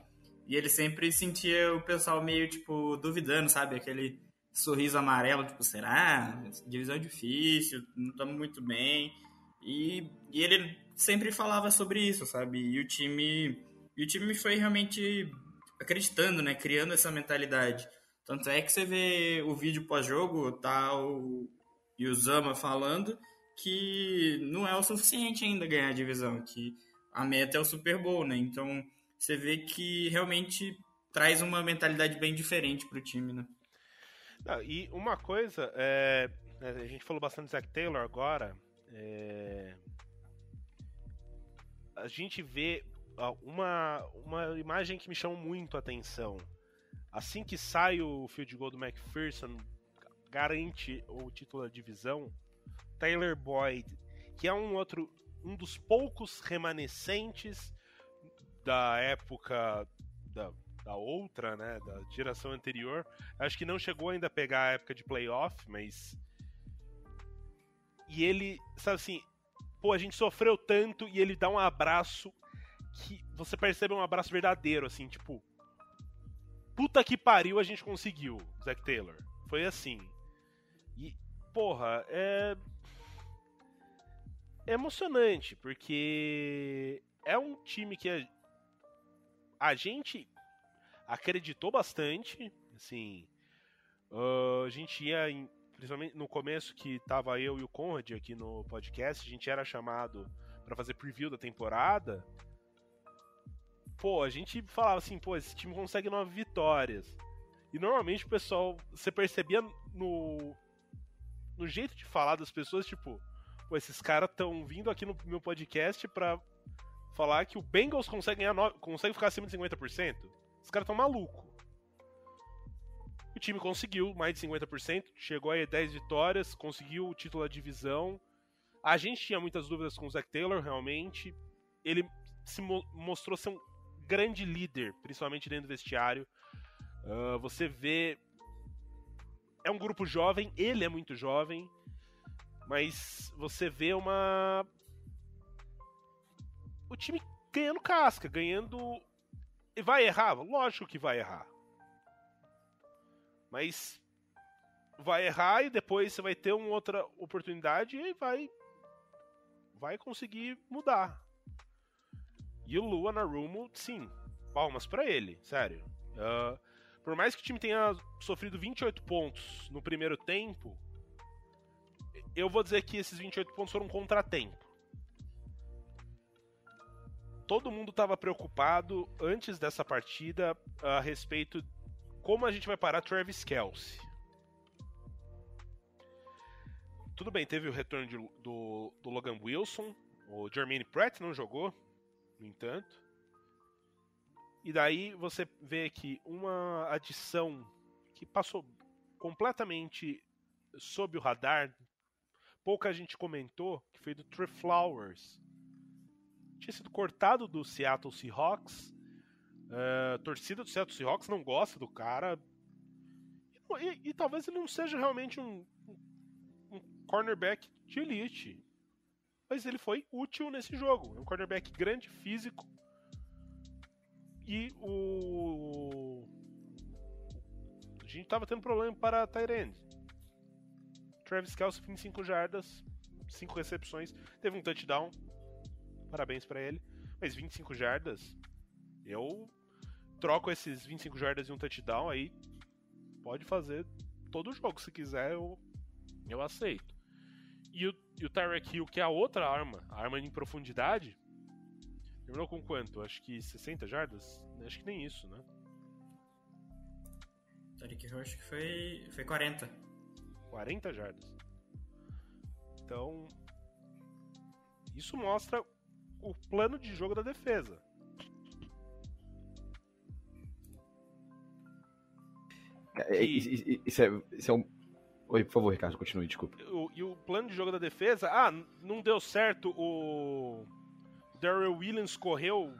E ele sempre sentia o pessoal meio, tipo, duvidando, sabe? Aquele sorriso amarelo, tipo, será? Divisão é difícil, não estamos muito bem. E, e ele sempre falava sobre isso, sabe? E o time, e o time foi realmente acreditando, né? Criando essa mentalidade. Tanto é que você vê o vídeo pós-jogo, tá o Yuzama falando que não é o suficiente ainda ganhar a divisão, que a meta é o Super Bowl, né? Então você vê que realmente traz uma mentalidade bem diferente pro time, né? Não, e uma coisa, é, a gente falou bastante do Zach Taylor agora, é, a gente vê uma, uma imagem que me chama muito a atenção. Assim que sai o field goal do McPherson, garante o título da divisão. Tyler Boyd, que é um outro, um dos poucos remanescentes da época da, da outra, né, da geração anterior. Acho que não chegou ainda a pegar a época de playoff, mas e ele, sabe assim, pô, a gente sofreu tanto e ele dá um abraço que você percebe um abraço verdadeiro, assim, tipo. Puta que pariu, a gente conseguiu, Zack Taylor. Foi assim. E, porra, é. É emocionante, porque é um time que a gente acreditou bastante, assim. Uh, a gente ia em, principalmente no começo que tava eu e o Conrad aqui no podcast, a gente era chamado para fazer preview da temporada. Pô, a gente falava assim, pô, esse time consegue nove vitórias. E normalmente o pessoal, você percebia no no jeito de falar das pessoas, tipo, pô, esses caras estão vindo aqui no meu podcast pra falar que o Bengals consegue ganhar no... consegue ficar acima de 50%. Os caras tão maluco. O time conseguiu mais de 50%, chegou a 10 vitórias, conseguiu o título da divisão. A gente tinha muitas dúvidas com o Zach Taylor, realmente. Ele se mo mostrou ser um grande líder, principalmente dentro do vestiário. Uh, você vê. É um grupo jovem, ele é muito jovem, mas você vê uma. O time ganhando casca, ganhando. E vai errar? Lógico que vai errar. Mas vai errar e depois você vai ter uma outra oportunidade e vai vai conseguir mudar. E o Lua na Rumo, sim, palmas para ele, sério. Uh, por mais que o time tenha sofrido 28 pontos no primeiro tempo, eu vou dizer que esses 28 pontos foram um contratempo. Todo mundo estava preocupado antes dessa partida a respeito como a gente vai parar Travis Kelsey. Tudo bem, teve o retorno de, do, do Logan Wilson, o Jermaine Pratt não jogou, no entanto. E daí você vê que uma adição que passou completamente sob o radar, pouca gente comentou, que foi do Trey Flowers. Tinha sido cortado do Seattle Seahawks. Uh, a torcida do Seattle Seahawks não gosta do cara. E, e, e talvez ele não seja realmente um, um, cornerback de elite. Mas ele foi útil nesse jogo. É um cornerback grande, físico, e o. A gente tava tendo problema para Tyrande. Travis Kelce, 25 jardas, 5 recepções, teve um touchdown. Parabéns para ele. Mas 25 jardas, eu troco esses 25 jardas e um touchdown aí. Pode fazer todo o jogo se quiser, eu, eu aceito. E o, e o Tyreek Hill, que é a outra arma, a arma em profundidade, Terminou com quanto? Acho que 60 jardas? Acho que nem isso, né? Tariq Hill acho que foi, foi 40. 40 jardas. Então, isso mostra o plano de jogo da defesa. É, isso, é, isso é um. Oi, por favor, Ricardo, continue, desculpa. e o plano de jogo da defesa. Ah, não deu certo o Daryl Williams correu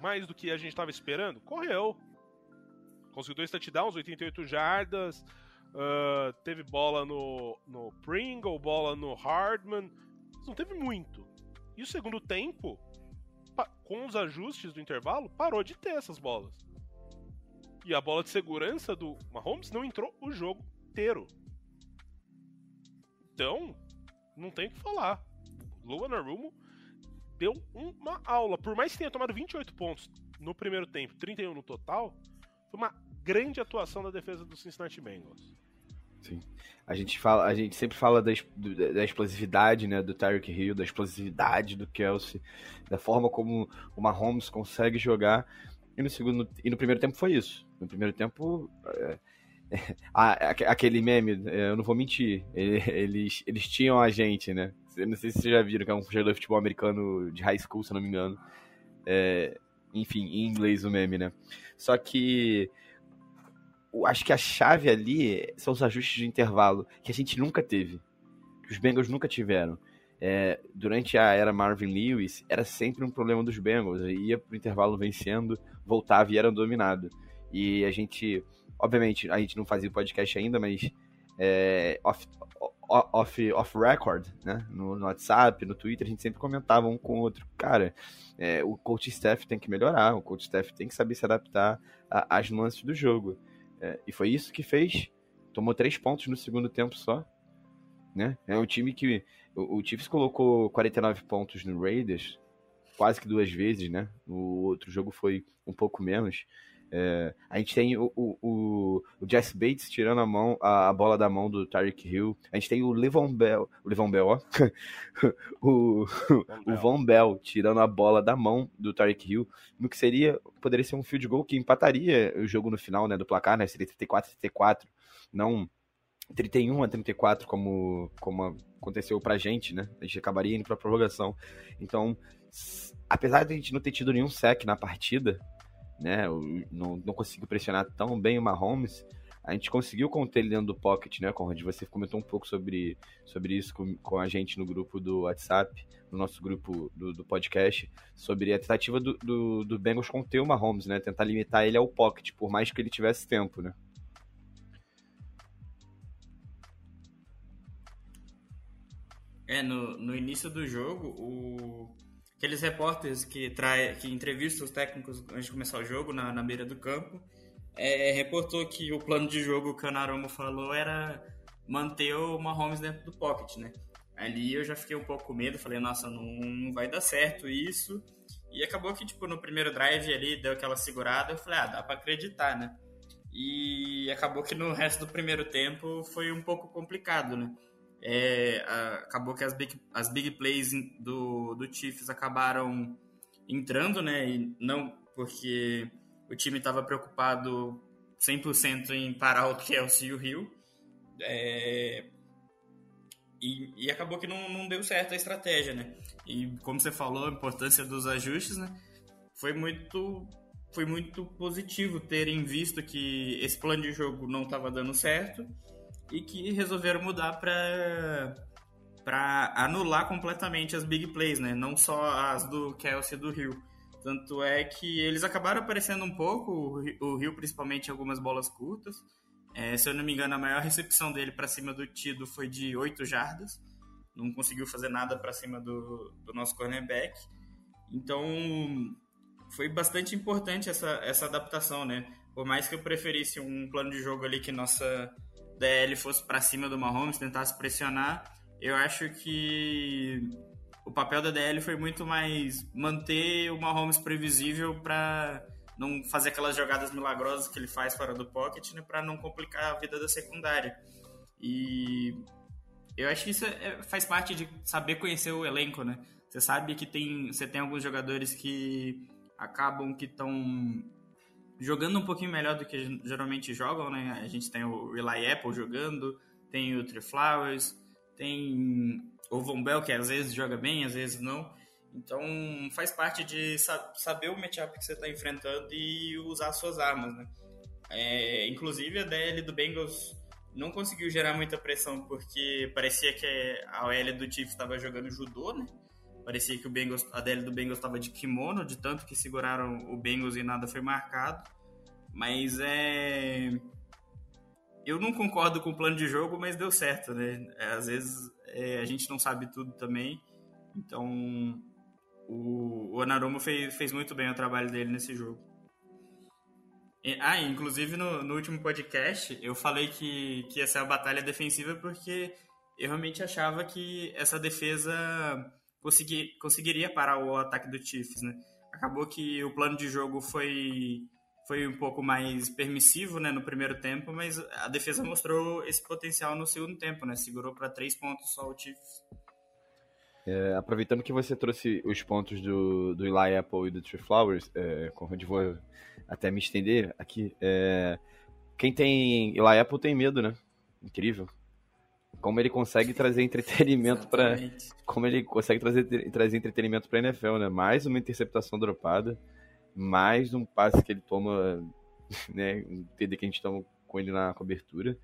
mais do que a gente estava esperando? Correu. Conseguiu dois touchdowns, 88 jardas. Uh, teve bola no, no Pringle, bola no Hardman. Não teve muito. E o segundo tempo, com os ajustes do intervalo, parou de ter essas bolas. E a bola de segurança do Mahomes não entrou o jogo inteiro. Então, não tem o que falar. Luan Arumo deu uma aula. Por mais que tenha tomado 28 pontos no primeiro tempo, 31 no total, foi uma grande atuação da defesa do Cincinnati Bengals. Sim. A gente, fala, a gente sempre fala da, da explosividade né, do Tyreek Hill, da explosividade do Kelsey, da forma como o Mahomes consegue jogar. E no, segundo, e no primeiro tempo foi isso. No primeiro tempo, é, [LAUGHS] ah, aquele meme, eu não vou mentir, eles, eles tinham a gente, né? Eu não sei se vocês já viram, que é um jogador de futebol americano de high school, se eu não me engano. É, enfim, em inglês o meme, né? Só que acho que a chave ali são os ajustes de intervalo, que a gente nunca teve. Que os Bengals nunca tiveram. É, durante a era Marvin Lewis, era sempre um problema dos Bengals. Ia pro intervalo vencendo, voltava e era dominado. E a gente Obviamente, a gente não fazia o podcast ainda, mas é, off, off, off record, né? No, no, WhatsApp, no Twitter, a gente sempre comentava um com o outro. Cara, é, o coach staff tem que melhorar, o coach staff tem que saber se adaptar às nuances do jogo. É, e foi isso que fez. Tomou três pontos no segundo tempo só. Né? É um time que. O, o Chiefs colocou 49 pontos no Raiders, quase que duas vezes, né? O outro jogo foi um pouco menos. É, a gente tem o, o, o, o Jess Bates tirando a mão a, a, bola da mão do Tyreek Hill. A gente tem o Levon Bell, o Levon Bell, ó. [LAUGHS] o, o Von Bell tirando a bola da mão do Tyreek Hill, no que seria poderia ser um field goal que empataria o jogo no final, né, do placar, né? Seria 34 a 34, não 31 a 34 como como aconteceu pra gente, né? A gente acabaria indo pra prorrogação. Então, apesar de a gente não ter tido nenhum sec na partida, né? Não, não conseguiu pressionar tão bem o Mahomes. A gente conseguiu conter ele dentro do pocket, né, Conrad? Você comentou um pouco sobre, sobre isso com, com a gente no grupo do WhatsApp, no nosso grupo do, do podcast, sobre a tentativa do, do, do Bengals conter o Mahomes, né? Tentar limitar ele ao pocket, por mais que ele tivesse tempo, né? É, no, no início do jogo, o, aqueles repórteres que, trai, que entrevistam os técnicos antes de começar o jogo na, na beira do campo, é, reportou que o plano de jogo que o Canaromo falou era manter o Mahomes dentro do pocket, né? Ali eu já fiquei um pouco com medo, falei, nossa, não, não vai dar certo isso. E acabou que, tipo, no primeiro drive ali deu aquela segurada, eu falei, ah, dá pra acreditar, né? E acabou que no resto do primeiro tempo foi um pouco complicado, né? É, acabou que as big, as big plays do, do Chiefs acabaram entrando, né? E não porque o time estava preocupado 100% em parar o [LAUGHS] Kelsey e o Rio. É... E, e, acabou que não, não deu certo a estratégia, né? E como você falou, a importância dos ajustes, né? Foi muito, foi muito positivo terem visto que esse plano de jogo não estava dando certo e que resolveram mudar para para anular completamente as big plays, né? Não só as do Kelsey e do Rio. Tanto é que eles acabaram aparecendo um pouco, o Rio principalmente algumas bolas curtas. É, se eu não me engano, a maior recepção dele para cima do Tido foi de 8 jardas. Não conseguiu fazer nada para cima do, do nosso cornerback. Então, foi bastante importante essa, essa adaptação, né? Por mais que eu preferisse um plano de jogo ali que nossa DL fosse para cima do Mahomes, tentasse pressionar, eu acho que o papel da DL foi muito mais manter o Mahomes previsível para não fazer aquelas jogadas milagrosas que ele faz fora do pocket, né, para não complicar a vida da secundária. E eu acho que isso é, faz parte de saber conhecer o elenco, né? Você sabe que tem, você tem alguns jogadores que acabam que estão jogando um pouquinho melhor do que geralmente jogam, né? A gente tem o Rely Apple jogando, tem o Tree Flowers, tem o Von Bell, que às vezes joga bem, às vezes não. Então faz parte de saber o matchup que você está enfrentando e usar suas armas, né? É, inclusive a DL do Bengals não conseguiu gerar muita pressão porque parecia que a OL do Chiefs estava jogando judô, né? Parecia que o Bengals, a DL do Bengals estava de kimono, de tanto que seguraram o Bengals e nada foi marcado. Mas é. Eu não concordo com o plano de jogo, mas deu certo, né? Às vezes é, a gente não sabe tudo também. Então, o, o fez, fez muito bem o trabalho dele nesse jogo. E, ah, inclusive no, no, último podcast eu falei que, que ia ser a batalha defensiva porque eu realmente achava que essa defesa consegui, conseguiria parar o ataque do Chiefs, né? Acabou que o plano de jogo foi foi um pouco mais permissivo né, no primeiro tempo, mas a defesa mostrou esse potencial no segundo tempo, né? Segurou para três pontos só o Chiefs. É, aproveitando que você trouxe os pontos do, do Eli Apple e do Tree Flowers, é, onde vou até me estender aqui, é, quem tem Eli Apple tem medo, né? Incrível. Como ele consegue trazer entretenimento para como ele consegue trazer, trazer entretenimento para NFL, né? Mais uma interceptação dropada mais um passe que ele toma, [LAUGHS] né, um TD que a gente toma com ele na cobertura.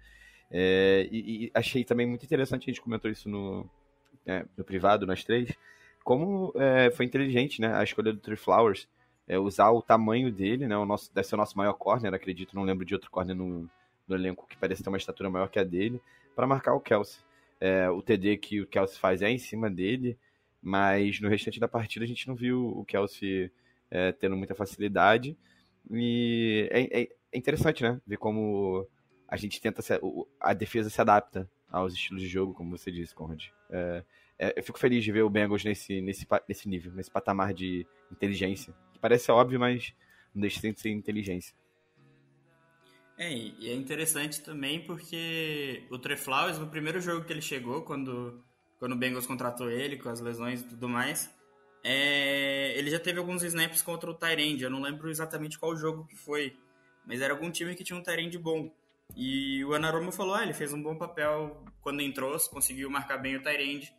É, e, e, achei também muito interessante, a gente comentou isso no, é, no privado, nós três, como é, foi inteligente né, a escolha do Tree Flowers, é, usar o tamanho dele, né, o nosso, deve ser o nosso maior corner, acredito, não lembro de outro corner no, no elenco que parece ter uma estatura maior que a dele, para marcar o Kelsey. É, o TD que o Kelsey faz é em cima dele, mas no restante da partida a gente não viu o Kelsey é, tendo muita facilidade. E é, é, é, interessante, né? Ver como a gente tenta. Se, a defesa se adapta aos estilos de jogo, como você disse, Conrad. É, é, eu fico feliz de ver o Bengals nesse, nesse, nesse nível, nesse patamar de inteligência. Que parece óbvio, mas não deixa de ser inteligência. É, e é interessante também porque o Trey Flowers, no primeiro jogo que ele chegou, quando, quando o Bengals contratou ele, com as lesões e tudo mais, é, ele já teve alguns snaps contra o Tyrande, eu não lembro exatamente qual jogo que foi, mas era algum time que tinha um Tyrande bom. E o Anaromo falou, ah, ele fez um bom papel quando entrou, conseguiu marcar bem o Tyrande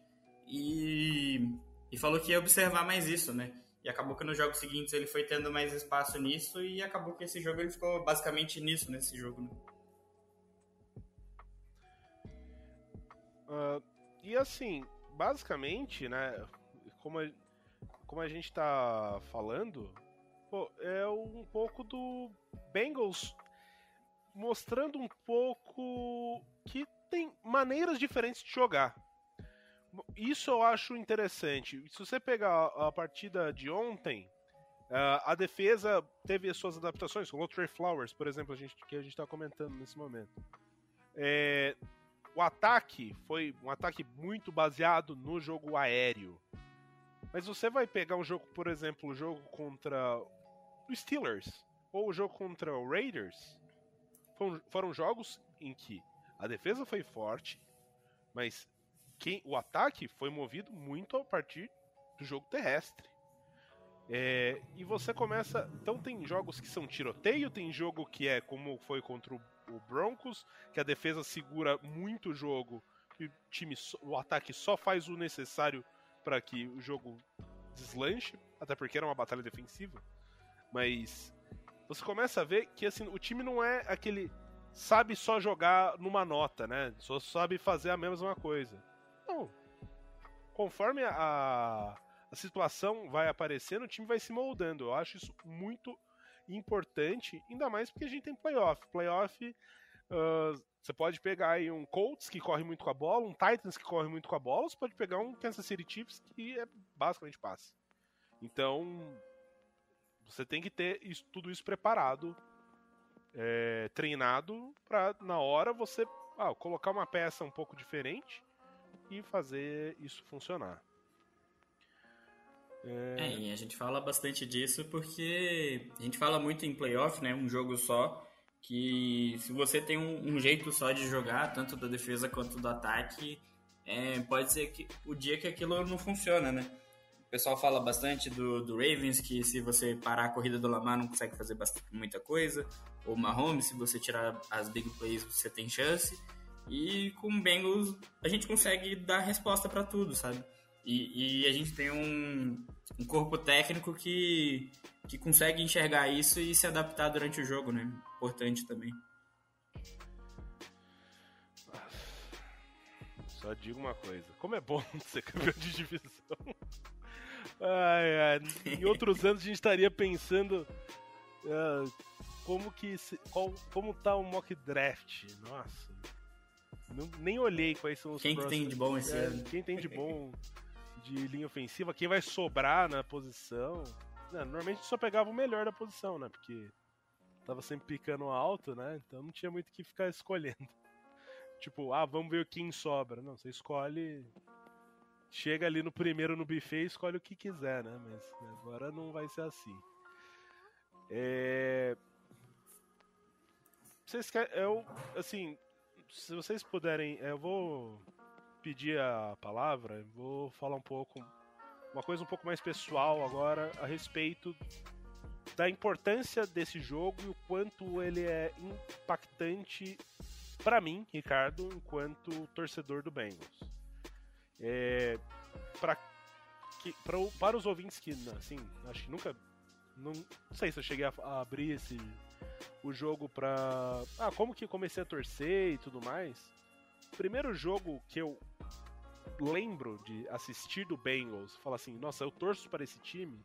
e, e falou que ia observar mais isso, né? E acabou que nos jogos seguintes ele foi tendo mais espaço nisso e acabou que esse jogo ele ficou basicamente nisso, nesse jogo, né? Uh, e assim, basicamente, né, como a, como a gente tá falando, pô, é um pouco do Bengals mostrando um pouco que tem maneiras diferentes de jogar. Isso eu acho interessante. Se você pegar a partida de ontem, a defesa teve as suas adaptações, como o Trey Flowers, por exemplo, a gente, que a gente está comentando nesse momento. É, o ataque foi um ataque muito baseado no jogo aéreo. Mas você vai pegar um jogo, por exemplo, o jogo contra o Steelers ou o jogo contra o Raiders, foram, foram jogos em que a defesa foi forte, mas quem, o ataque foi movido muito a partir do jogo terrestre. É, e você começa. Então tem jogos que são tiroteio, tem jogo que é como foi contra o, Broncos, que a defesa segura muito o jogo e o time, o ataque só faz o necessário para que o jogo deslanche, até porque era uma batalha defensiva. Mas você começa a ver que assim, o time não é aquele sabe só jogar numa nota, né? Só sabe fazer a mesma coisa. Não. Conforme a, a situação vai aparecendo, o time vai se moldando. Eu acho isso muito importante, ainda mais porque a gente tem playoff. Playoff, uh, você pode pegar aí um Colts que corre muito com a bola, um Titans que corre muito com a bola, você pode pegar um Kansas City Chiefs que é basicamente passe. Então, você tem que ter isso, tudo isso preparado, é, treinado, para na hora você ah, colocar uma peça um pouco diferente e fazer isso funcionar. É... é, e a gente fala bastante disso porque a gente fala muito em playoff, né? Um jogo só. Que se você tem um, um jeito só de jogar, tanto da defesa quanto do ataque, é, pode ser que o dia que aquilo não funciona, né? O pessoal fala bastante do, do Ravens, que se você parar a corrida do Lamar não consegue fazer bastante, muita coisa. Ou Mahomes, se você tirar as big plays, você tem chance. E com o Bengals, a gente consegue dar resposta para tudo, sabe? E, e, a gente tem um, um corpo técnico que, que consegue enxergar isso e se adaptar durante o jogo, né? Importante também. Só digo uma coisa: como é bom [LAUGHS] ser campeão de divisão. Ai, ai. Em outros anos a gente estaria pensando uh, como que qual, como tá o mock draft. Nossa. Não, nem olhei quais são os Quem que tem de bom esse é, ano? Quem tem de bom de linha ofensiva, quem vai sobrar na posição. Não, normalmente só pegava o melhor da posição, né? Porque tava sempre picando alto, né? Então não tinha muito o que ficar escolhendo. [LAUGHS] Tipo, ah, vamos ver quem sobra. Não, você escolhe chega ali no primeiro no buffet e escolhe o que quiser, né? Mas agora não vai ser assim. É... Vocês querem. Eu, assim, se vocês puderem. Eu vou pedir a palavra, vou falar um pouco. Uma coisa um pouco mais pessoal agora a respeito da importância desse jogo e o quanto ele é impactante para mim, Ricardo, enquanto torcedor do Bengals. É, pra, que, pra, para os ouvintes que, assim, acho que nunca. Não, não sei se eu cheguei a, a, abrir esse, o jogo pra. Ah, como que comecei a torcer e tudo mais. O primeiro jogo que eu lembro de assistir do Bengals, falar assim, nossa, eu torço para esse time.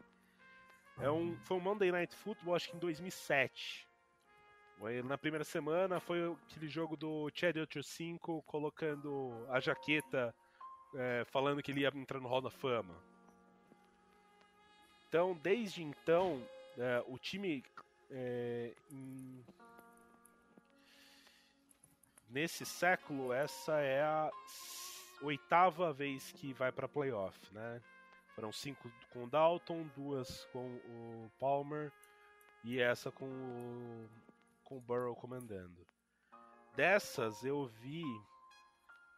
É um, foi um Monday Night Football, acho que em 2007. Na primeira semana foi aquele jogo do Chad 85 colocando a jaqueta é, falando que ele ia entrar no Hall da Fama. Então, desde então, é, o time é, em... nesse século, essa é a oitava vez que vai para playoff, né? Foram cinco com o Dalton, duas com o Palmer e essa com o, com o Burrow comandando. Dessas eu vi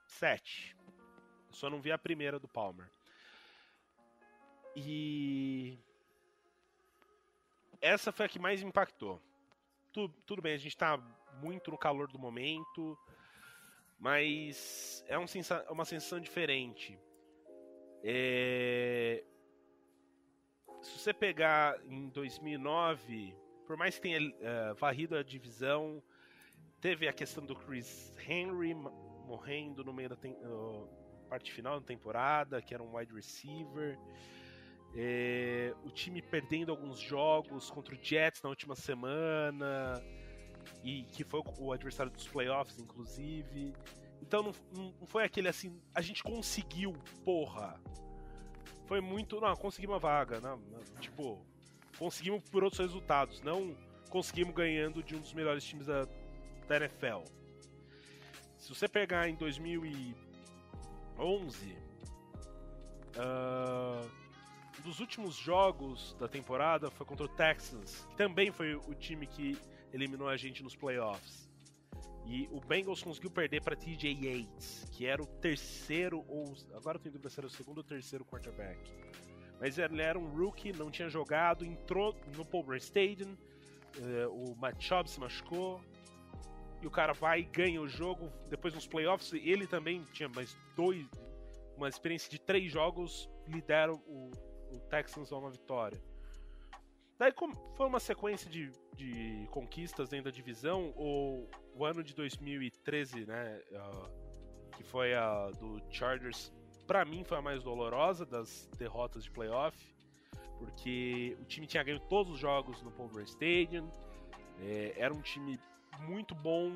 sete. Só não vi a primeira do Palmer. E. Essa foi a que mais impactou. Tudo, tudo bem, a gente tá muito no calor do momento, mas é um sensa uma sensação diferente. É... Se você pegar em 2009, por mais que tenha uh, varrido a divisão, teve a questão do Chris Henry morrendo no meio da, uh, parte final da temporada, que era um wide receiver. É, o time perdendo alguns jogos contra o Jets na última semana, e que foi o adversário dos playoffs, inclusive. Então não, não foi aquele assim, a gente conseguiu, porra. Foi muito. Não, conseguimos uma vaga, né? Tipo, conseguimos por outros resultados, não conseguimos ganhando de um dos melhores times da, da NFL. Se você pegar em 2000 e 11. Uh, um dos últimos jogos da temporada foi contra o Texans, que também foi o time que eliminou a gente nos playoffs. E o Bengals conseguiu perder para TJ Yates, que era o terceiro ou agora eu tenho dúvida se era o segundo ou terceiro quarterback. Mas ele era um rookie, não tinha jogado, entrou no Paul Stadium, uh, o Matt Chubb se machucou, e o cara vai e ganha o jogo. Depois nos playoffs, ele também tinha mais dois, uma experiência de três jogos, lidera o, o Texans a uma vitória. Daí foi uma sequência de, de conquistas dentro da divisão, o, o ano de 2013, né, uh, que foi a do Chargers, para mim foi a mais dolorosa das derrotas de playoff, porque o time tinha ganho todos os jogos no Palmer Stadium, é, era um time muito bom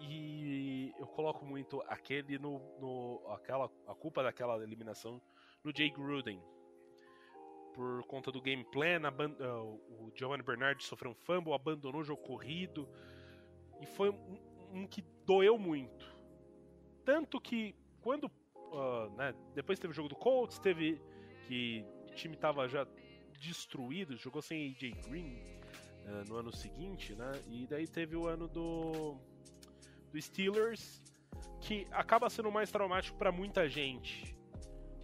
e eu coloco muito aquele no, no aquela a culpa daquela eliminação no Jay Gruden por conta do game plan, uh, o Giovanni Bernard sofreu um fumble, abandonou o jogo corrido e foi um, um que doeu muito. Tanto que quando uh, né, depois teve o jogo do Colts, teve que o time estava já destruído, jogou sem AJ Green uh, no ano seguinte, né? E daí teve o ano do, do Steelers, que acaba sendo mais traumático para muita gente.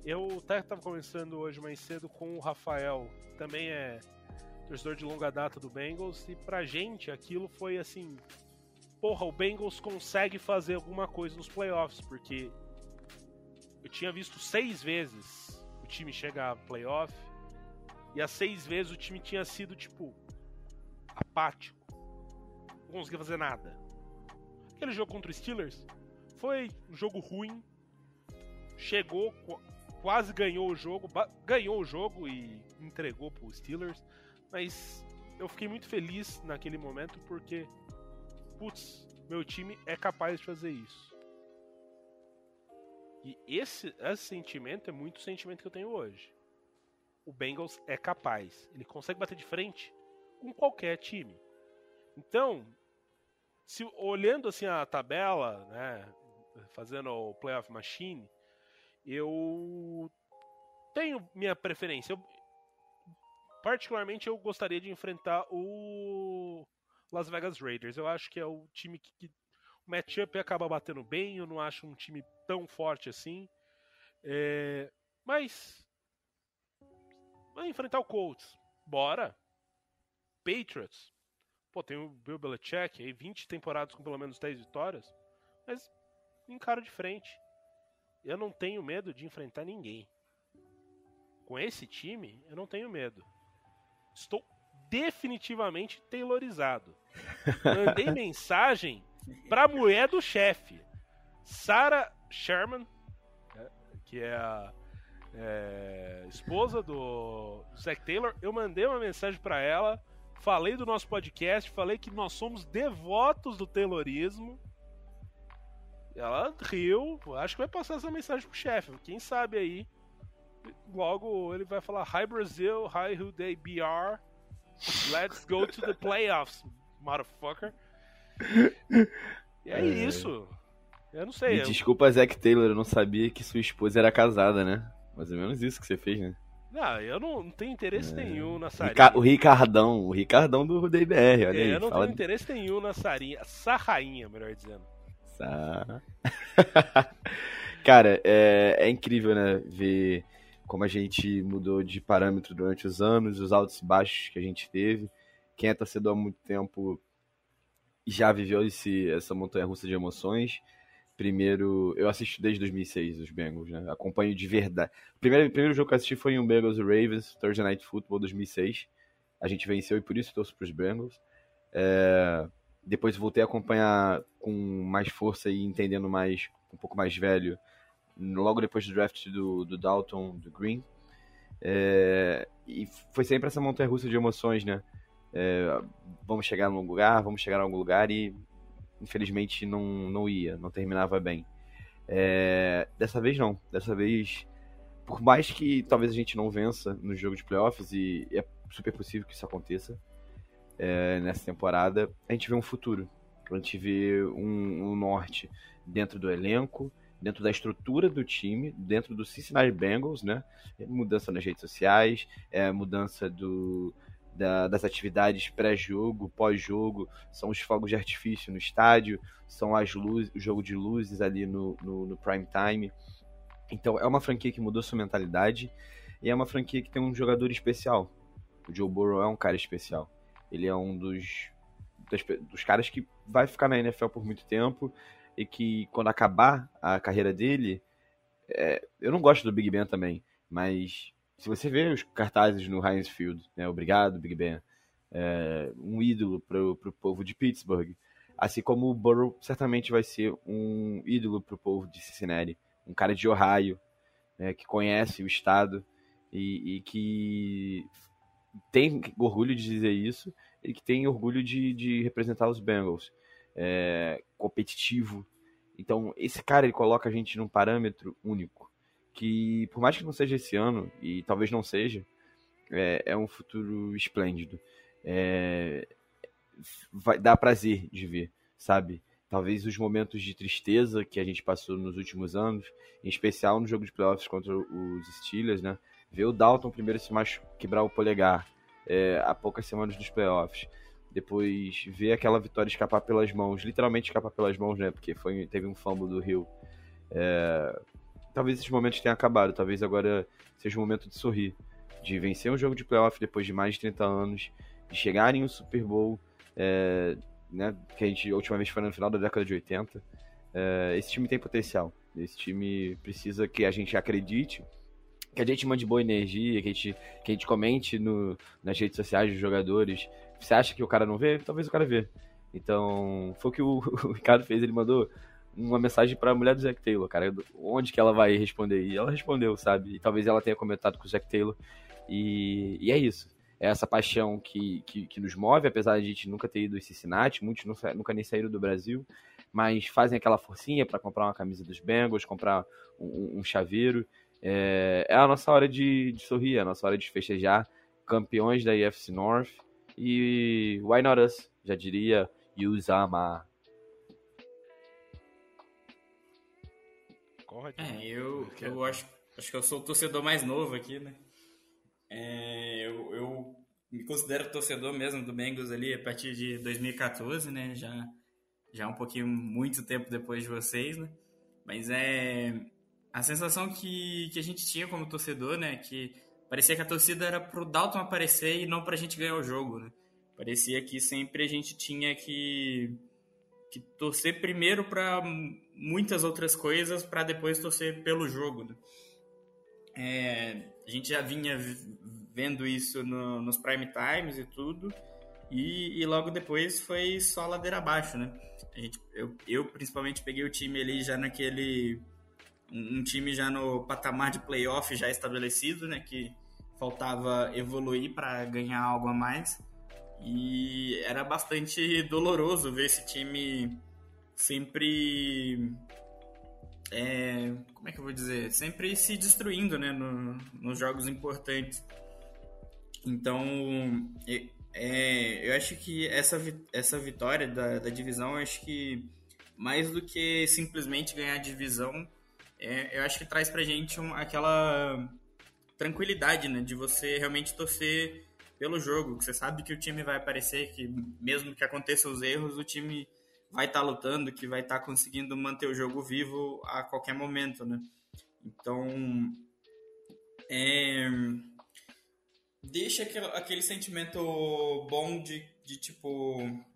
Eu até estava conversando hoje mais cedo com o Rafael, também é torcedor de longa data do Bengals, e pra gente aquilo foi assim: porra, o Bengals consegue fazer alguma coisa nos playoffs, porque eu tinha visto seis vezes o time chegar a playoff, e as seis vezes o time tinha sido, tipo, apático, não conseguia fazer nada. Aquele jogo contra os Steelers foi um jogo ruim, chegou quase ganhou o jogo, ganhou o jogo e entregou para os Steelers, mas eu fiquei muito feliz naquele momento porque, putz, meu time é capaz de fazer isso. E esse, esse sentimento é muito o sentimento que eu tenho hoje. O Bengals é capaz, ele consegue bater de frente com qualquer time. Então, se olhando assim a tabela, né, fazendo o playoff machine, eu tenho minha preferência. Eu, particularmente, eu gostaria de enfrentar o Las Vegas Raiders. Eu acho que é o time que, que o matchup acaba batendo bem. Eu não acho um time tão forte assim. É, mas vai enfrentar o Colts. Bora. Patriots. Pô, tem o Bill Belichick aí, 20 temporadas com pelo menos 10 vitórias. Mas encara de frente. Eu não tenho medo de enfrentar ninguém. Com esse time, eu não tenho medo. Estou definitivamente taylorizado. [LAUGHS] Mandei mensagem pra mulher do chefe, Sarah Sherman, né, que é a é, esposa do Zack Taylor. Eu mandei uma mensagem para ela, falei do nosso podcast, falei que nós somos devotos do Taylorismo ela riu, acho que vai passar essa mensagem pro chefe. Quem sabe aí, logo ele vai falar: Hi Brazil, hi who they BR, let's go to the playoffs, motherfucker. E é, é. isso. Eu não sei. Me eu... Desculpa, Zack Taylor, eu não sabia que sua esposa era casada, né? Mais ou menos isso que você fez, né? Não, eu não, não tenho interesse é... nenhum na Sarinha. O Ricardão, o Ricardão do DBR, olha é, aí. Eu não tenho interesse nenhum na Sarinha. Sarrainha, melhor dizendo. [LAUGHS] Cara, é, é incrível, né? Ver como a gente mudou de parâmetro durante os anos, os altos e baixos que a gente teve. Quem é torcedor há muito tempo já viveu esse, essa montanha russa de emoções. Primeiro, eu assisto desde 2006 os Bengals, né? Acompanho de verdade. O primeiro, primeiro jogo que eu assisti foi um Bengals Ravens, Thursday Night Football 2006. A gente venceu e por isso torço para os Bengals. É, depois voltei a acompanhar com mais força e entendendo mais, um pouco mais velho, logo depois do draft do, do Dalton, do Green. É, e foi sempre essa montanha russa de emoções, né? É, vamos chegar num lugar, vamos chegar em algum lugar e infelizmente não, não ia, não terminava bem. É, dessa vez não, dessa vez, por mais que talvez a gente não vença no jogo de playoffs, e é super possível que isso aconteça, é, nessa temporada, a gente vê um futuro. A gente vê um, um, norte dentro do elenco, dentro da estrutura do time, dentro do Cincinnati Bengals, né? Mudança nas redes sociais, é, mudança do, da, das atividades pré-jogo, pós-jogo, são os fogos de artifício no estádio, são as luzes, o jogo de luzes ali no, no, no prime time. Então é uma franquia que mudou sua mentalidade. E é uma franquia que tem um jogador especial. O Joe Burrow é um cara especial. Ele é um dos, dos caras que vai ficar na NFL por muito tempo e que quando acabar a carreira dele, é, eu não gosto do Big Ben também, mas se você vê os cartazes no Heinz Field, né, obrigado Big Ben, é, um ídolo para o povo de Pittsburgh, assim como o Burrow certamente vai ser um ídolo para o povo de Cincinnati, um cara de Ohio, né, que conhece o estado e, e, que tem orgulho de dizer isso e que tem orgulho de, de representar os Bengals, é, competitivo. Então esse cara ele coloca a gente num parâmetro único que por mais que não seja esse ano e talvez não seja, é, é um futuro esplêndido. É, vai dar prazer de ver, sabe? Talvez os momentos de tristeza que a gente passou nos últimos anos, em especial no jogo de playoffs contra os Steelers, né? Ver o Dalton primeiro se mais quebrar o polegar é, há poucas semanas dos playoffs. Depois ver aquela vitória escapar pelas mãos, literalmente escapar pelas mãos, né? Porque foi, teve um fumble do Rio. É, talvez esses momentos tenham acabado, talvez agora seja o momento de sorrir, de vencer um jogo de playoff depois de mais de 30 anos, de chegar em um Super Bowl, é, né, que a gente a última vez foi no final da década de 80. É, esse time tem potencial. Esse time precisa que a gente acredite, que a gente mande boa energia, que a gente, que a gente comente no, nas redes sociais dos jogadores. Você acha que o cara não vê? Talvez o cara vê. Então, foi o que o, [LAUGHS] o Ricardo fez. Ele mandou uma mensagem para a mulher do Zac Taylor, cara. Onde que ela vai responder? E ela respondeu, sabe? E talvez ela tenha comentado com o Zac Taylor. E, e é isso é essa paixão que, que, que, nos move, apesar de a gente nunca ter ido em Cincinnati, muitos nunca, nunca nem saíram do Brasil, mas fazem aquela forcinha para comprar uma camisa dos Bengals, comprar um, um chaveiro. É, é, a nossa hora de, de, sorrir, é a nossa hora de festejar, campeões da IFC North. E why not us? Já diria Yuzama. É, eu, eu acho, acho que eu sou o torcedor mais novo aqui, né? É, eu, eu, me considero torcedor mesmo do Bengals ali a partir de 2014, né? Já, já um pouquinho, muito tempo depois de vocês, né? Mas é a sensação que, que a gente tinha como torcedor, né? Que parecia que a torcida era pro Dalton aparecer e não pra gente ganhar o jogo, né? Parecia que sempre a gente tinha que, que torcer primeiro para muitas outras coisas para depois torcer pelo jogo, né? É, a gente já vinha vendo isso no, nos prime times e tudo, e, e, logo depois foi só ladeira abaixo, né? A gente, eu, eu principalmente peguei o time ali já naquele. Um, time já no patamar de playoff já estabelecido, né? Que faltava evoluir para ganhar algo a mais. E era bastante doloroso ver esse time sempre é, como é que eu vou dizer? Sempre se destruindo, né, no, nos jogos importantes. Então, é, eu acho que essa, essa vitória da, da divisão, acho que mais do que simplesmente ganhar a divisão, é, eu acho que traz pra gente um, aquela tranquilidade, né, de você realmente torcer pelo jogo, que você sabe que o time vai aparecer, que mesmo que aconteçam os erros, o time vai estar tá lutando, que vai estar tá conseguindo manter o jogo vivo a qualquer momento, né? Então, é, deixa aquele, sentimento bom de, de tipo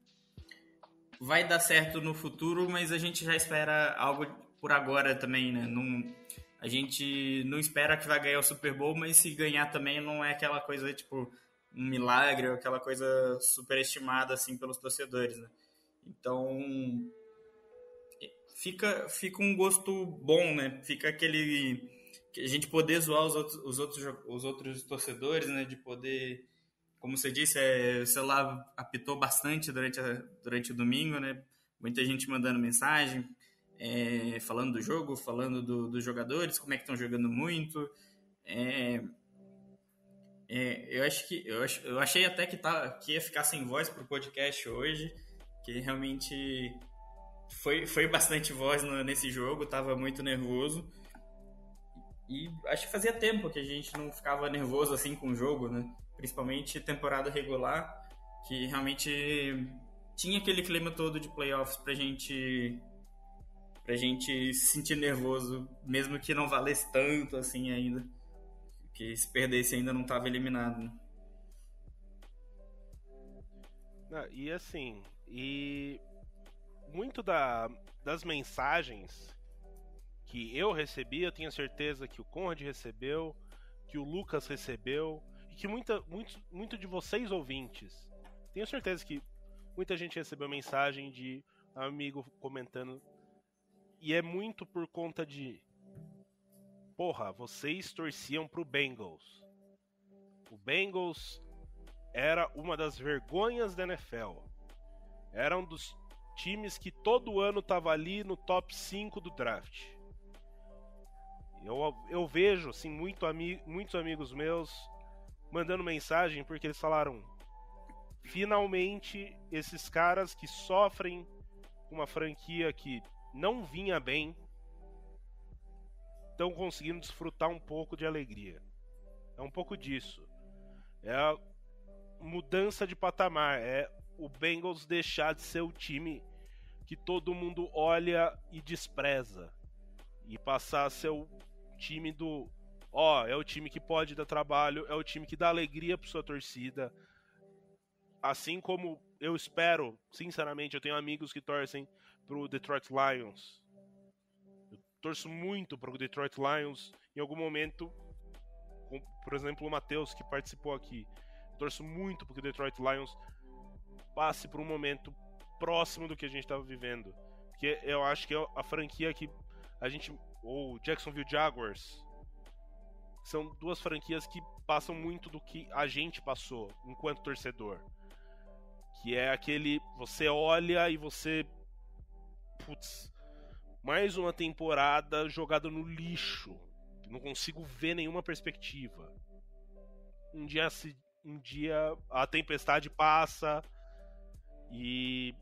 vai dar certo no futuro, mas a gente já espera algo por agora também, né? Não, a gente não espera que vai ganhar o Super Bowl, mas se ganhar também não é aquela coisa tipo um milagre, aquela coisa superestimada assim pelos torcedores, né? Então fica, fica um gosto bom, né? Fica aquele que a gente poder zoar os outros, os outros, os outros torcedores, né? De poder, como você disse, é, o celular apitou bastante durante, a, durante o domingo, né? Muita gente mandando mensagem, é, falando do jogo, falando do, dos jogadores, como é que estão jogando muito. É, é, eu acho que eu, ach, eu achei até que, tá, que ia ficar sem voz pro podcast hoje que realmente foi, foi bastante voz no, nesse jogo, tava muito nervoso. E acho que fazia tempo que a gente não ficava nervoso assim com o jogo, né? Principalmente temporada regular, que realmente tinha aquele clima todo de playoffs pra gente pra gente se sentir nervoso, mesmo que não valesse tanto assim ainda. que se perdesse ainda não estava eliminado. Né? E assim, e muito da, das mensagens que eu recebi, eu tenho certeza que o Conrad recebeu, que o Lucas recebeu, e que muita, muito, muito de vocês ouvintes, tenho certeza que muita gente recebeu mensagem de amigo comentando. E é muito por conta de. Porra, vocês torciam pro Bengals. O Bengals era uma das vergonhas da NFL. Era um dos times que todo ano tava ali no top 5 do draft. Eu, eu vejo assim, muito ami muitos amigos meus mandando mensagem porque eles falaram: finalmente esses caras que sofrem uma franquia que não vinha bem estão conseguindo desfrutar um pouco de alegria. É um pouco disso. É a mudança de patamar. É o Bengals deixar de ser o time que todo mundo olha e despreza. E passar a ser o time do. Ó, é o time que pode dar trabalho, é o time que dá alegria para sua torcida. Assim como eu espero, sinceramente, eu tenho amigos que torcem pro Detroit Lions. Eu torço muito pro Detroit Lions. Em algum momento, com, por exemplo, o Matheus que participou aqui. Eu torço muito pro Detroit Lions passe por um momento próximo do que a gente estava vivendo. Porque eu acho que é a franquia que a gente. Ou Jacksonville Jaguars. São duas franquias que passam muito do que a gente passou enquanto torcedor. Que é aquele. Você olha e você. Putz. Mais uma temporada jogada no lixo. Não consigo ver nenhuma perspectiva. Um dia, um dia a tempestade passa e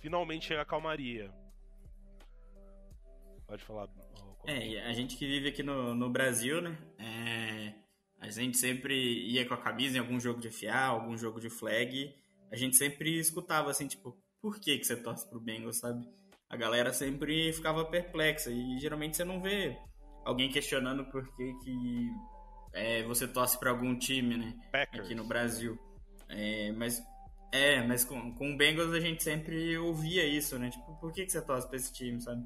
finalmente chega a calmaria. Pode falar. É, a gente que vive aqui no, no Brasil, né? É, a gente sempre ia com a camisa em algum jogo de FA, algum jogo de flag. A gente sempre escutava assim, tipo, por que, que você torce pro Bengals, sabe? A galera sempre ficava perplexa e geralmente você não vê alguém questionando por que, que é, você torce para algum time, né? Packers. Aqui no Brasil. É, mas é, mas com, com o Bengals a gente sempre ouvia isso, né? Tipo, por que, que você torce pra esse time, sabe?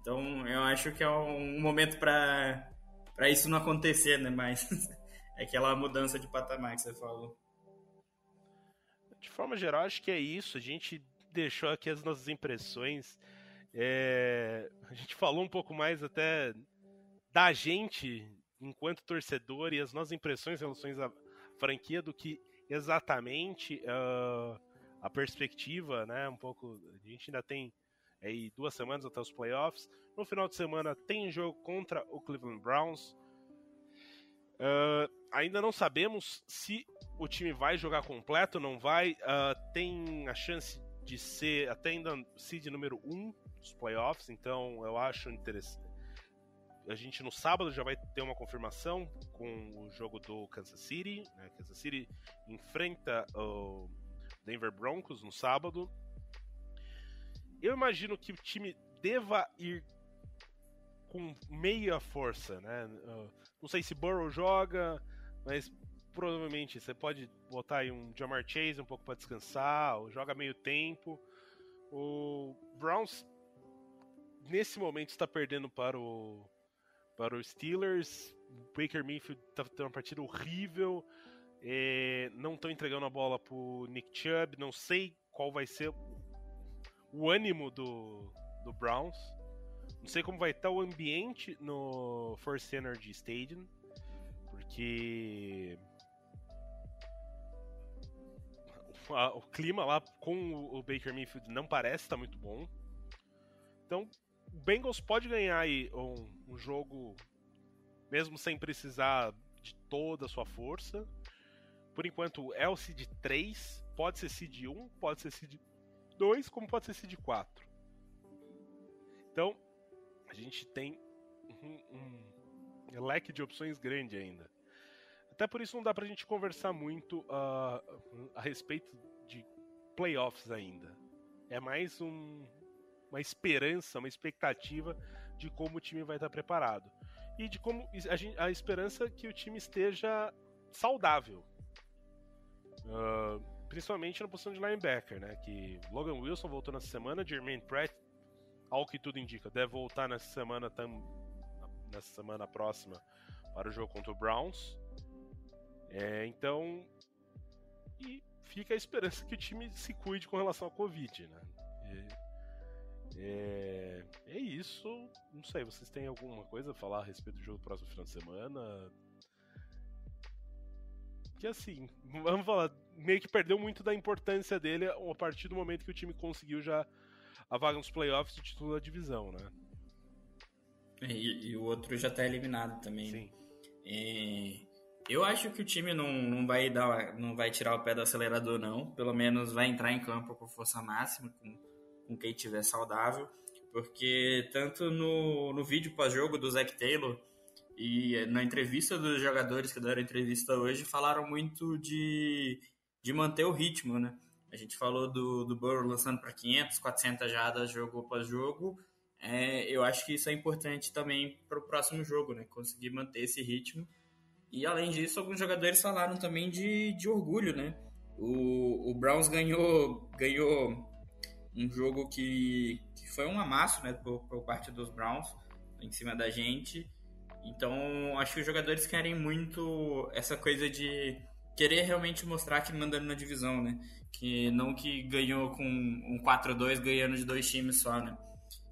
Então eu acho que é um momento para para isso não acontecer, né? Mas [LAUGHS] É aquela mudança de patamar que você falou. De forma geral, acho que é isso. A gente deixou aqui as nossas impressões. É... A gente falou um pouco mais até da gente enquanto torcedor e as nossas impressões em relação à franquia do que exatamente uh, a perspectiva, né? Um pouco. A gente ainda tem aí duas semanas até os playoffs. No final de semana tem jogo contra o Cleveland Browns. Uh, ainda não sabemos se o time vai jogar completo, não vai. Uh, tem a chance de ser até ainda seed número 1 um dos playoffs, então eu acho interessante. A gente no sábado já vai ter uma confirmação com o jogo do Kansas City. Né? Kansas City enfrenta o Denver Broncos no sábado. Eu imagino que o time deva ir com meia força, né? Não sei se Burrow joga, mas provavelmente você pode botar aí um Jamar Chase um pouco para descansar, ou joga meio tempo. O Browns nesse momento está perdendo para o para os Steelers. Baker Mayfield está tendo uma partida horrível. É, não estão entregando a bola pro Nick Chubb. Não sei qual vai ser o ânimo do, do Browns. Não sei como vai estar o ambiente no First Energy Stadium, porque o clima lá com o Baker Mayfield não parece estar muito bom. Então, o Bengals pode ganhar aí um, um jogo mesmo sem precisar de toda a sua força. Por enquanto, é o seed 3, pode ser seed 1, pode ser seed 2, como pode ser seed 4. Então, a gente tem um, um leque de opções grande ainda. Até por isso não dá pra gente conversar muito uh, a respeito de playoffs ainda. É mais um, uma esperança, uma expectativa de como o time vai estar preparado. e de como a, gente, a esperança que o time esteja saudável. Uh, principalmente na posição de linebacker, né? Que Logan Wilson voltou nessa semana, Jermaine Pratt, ao que tudo indica, deve voltar nessa semana tam, nessa semana próxima para o jogo contra o Browns. É, então, e fica a esperança que o time se cuide com relação ao Covid, né? É, é, isso. Não sei, vocês têm alguma coisa a falar a respeito do jogo do próximo final de semana? Que assim, vamos falar, meio que perdeu muito da importância dele a partir do momento que o time conseguiu já a vaga nos playoffs e título da divisão, né? E, e, o outro já tá eliminado também. Sim. E eu acho que o time não, não, vai dar, não vai tirar o pé do acelerador, não. Pelo menos vai entrar em campo com força máxima, com, com quem tiver saudável. Porque tanto no, no vídeo pós-jogo do Zac Taylor e na entrevista dos jogadores que deram entrevista hoje, falaram muito de, de manter o ritmo, né? A gente falou do, do Burrow lançando para 500, 400 jardas jogo após jogo. É, eu acho que isso é importante também para o próximo jogo, né? Conseguir manter esse ritmo e além disso, alguns jogadores falaram também de, de orgulho, né? O, o Browns ganhou, ganhou um jogo que, que foi um amasso, né, por, por parte dos Browns em cima da gente. Então, acho que os jogadores querem muito essa coisa de querer realmente mostrar que mandando na divisão, né? Que não que ganhou com um 4-2 ganhando de dois times só, né?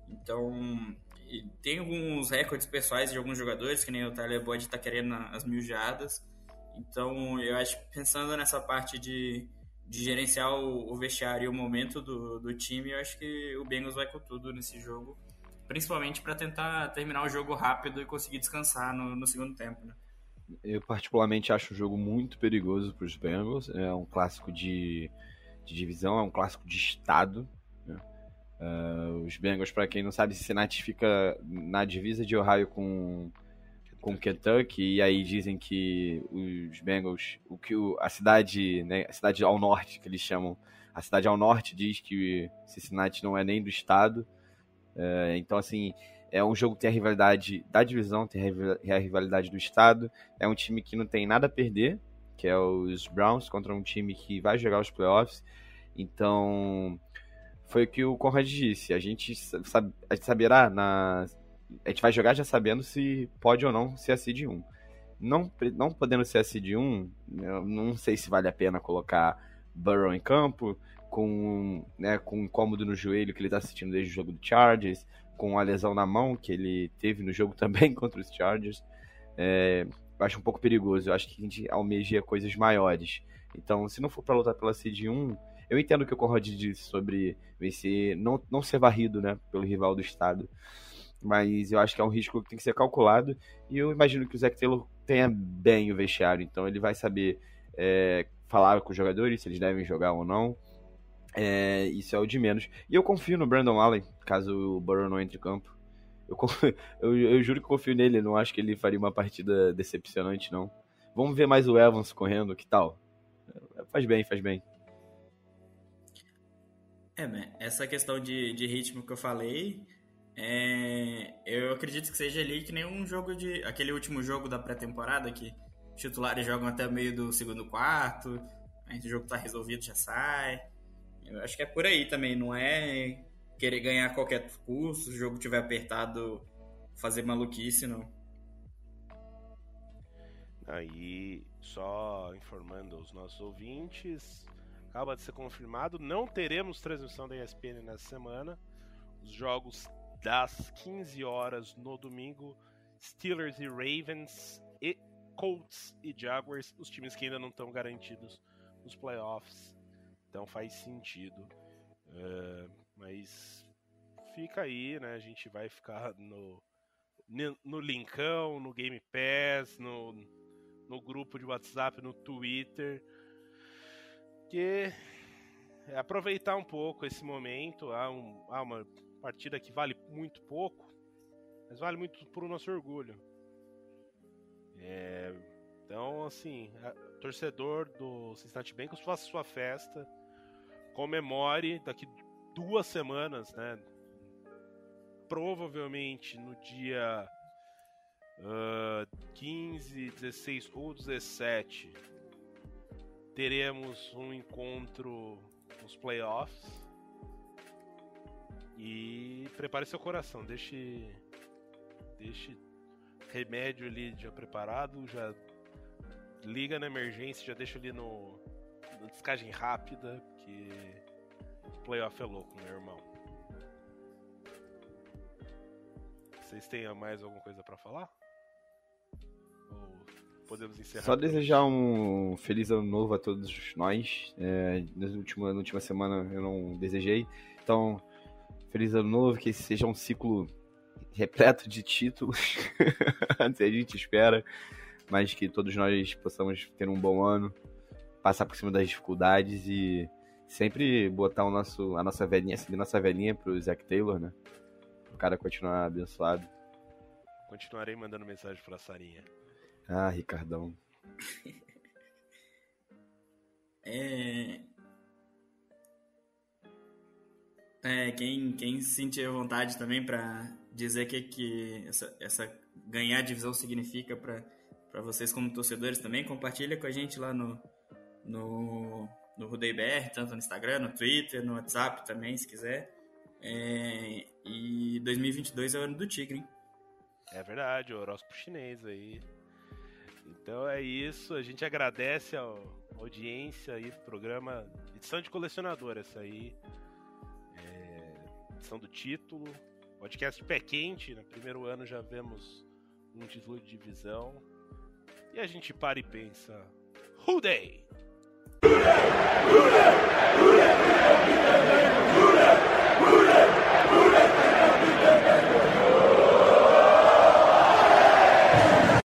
Então, tem alguns recordes pessoais de alguns jogadores, que nem o Tyler Boyd está querendo as mil jardas. Então, eu acho pensando nessa parte de, de gerenciar o, o vestiário e o momento do, do time, eu acho que o Bengals vai com tudo nesse jogo, principalmente para tentar terminar o jogo rápido e conseguir descansar no, no segundo tempo. Né? Eu, particularmente, acho o jogo muito perigoso para os Bengals. É um clássico de, de divisão, é um clássico de estado. Uh, os Bengals, para quem não sabe, Cincinnati fica na divisa de Ohio com, com Kentucky, e aí dizem que os Bengals, o que o, a cidade, né, a cidade ao norte, que eles chamam, a cidade ao norte diz que Cincinnati não é nem do estado. Uh, então, assim, é um jogo que tem a rivalidade da divisão, tem a rivalidade do estado. É um time que não tem nada a perder, que é os Browns, contra um time que vai jogar os playoffs. Então, foi o que o Conrad disse. A gente, sabe, a gente saberá na. A gente vai jogar já sabendo se pode ou não ser a Seed 1. Não, não podendo ser a Seed 1, eu não sei se vale a pena colocar Burrow em campo, com, né, com um incômodo no joelho que ele está sentindo desde o jogo do Chargers, com a lesão na mão que ele teve no jogo [LAUGHS] também contra os Chargers. É, eu acho um pouco perigoso. Eu acho que a gente almeja coisas maiores. Então, se não for para lutar pela Seed 1, eu entendo o que o Conrad disse sobre vencer, não, não ser varrido, né, pelo rival do estado. Mas eu acho que é um risco que tem que ser calculado. E eu imagino que o Zac Taylor tenha bem o vestiário, então ele vai saber é, falar com os jogadores se eles devem jogar ou não. É, isso é o de menos. E eu confio no Brandon Allen, caso o Burrow não entre em campo. Eu, [LAUGHS] eu, eu, juro que confio nele, não acho que ele faria uma partida decepcionante, não. Vamos ver mais o Evans correndo, que tal? Faz bem, faz bem. É, né? Essa questão de, de ritmo que eu falei, é, eu acredito que seja ali que nem um jogo de. aquele último jogo da pré-temporada que os titulares jogam até o meio do segundo quarto, aí o jogo tá resolvido, já sai. Eu acho que é por aí também, não é querer ganhar qualquer custo, se o jogo tiver apertado, fazer maluquice, não. Aí, só informando os nossos ouvintes, acaba de ser confirmado. Não teremos transmissão da ESPN nessa semana. Os jogos das 15 horas no domingo, Steelers e Ravens, e Colts e Jaguars, os times que ainda não estão garantidos nos playoffs. Então faz sentido. Uh, mas fica aí, né? A gente vai ficar no, no linkão, no Game Pass, no, no grupo de WhatsApp, no Twitter porque é aproveitar um pouco esse momento. Há, um, há uma partida que vale muito pouco, mas vale muito por nosso orgulho. É, então, assim, torcedor do Cincinnati Bengals, faça sua festa, comemore daqui duas semanas, né? Provavelmente no dia uh, 15, 16 ou 17 teremos um encontro nos playoffs. E prepare seu coração, deixe deixe remédio ali já preparado, já liga na emergência, já deixa ali no, no descagem rápida, porque playoff é louco, meu irmão. Vocês têm mais alguma coisa para falar? Podemos encerrar? Só desejar um feliz ano novo a todos nós. É, na, última, na última semana eu não desejei. Então, feliz ano novo, que esse seja um ciclo repleto de títulos. Antes [LAUGHS] a gente espera. Mas que todos nós possamos ter um bom ano, passar por cima das dificuldades e sempre botar o nosso, a nossa velhinha, seguir nossa velhinha pro Zac Taylor, né? O cara continuar abençoado. Continuarei mandando mensagem pra Sarinha. Ah, Ricardão. [LAUGHS] é... É, quem, quem sentir vontade também para dizer o que, que essa, essa ganhar divisão significa para vocês como torcedores também, compartilha com a gente lá no, no, no Rudei BR, tanto no Instagram, no Twitter, no WhatsApp também, se quiser. É, e 2022 é o ano do Tigre, hein? É verdade, o horóscopo chinês aí. Então é isso, a gente agradece a audiência aí programa, edição de colecionador, essa aí, é, edição do título, podcast pé quente, no primeiro ano já vemos um título de divisão, e a gente para e pensa, Who day? Who day? Who day?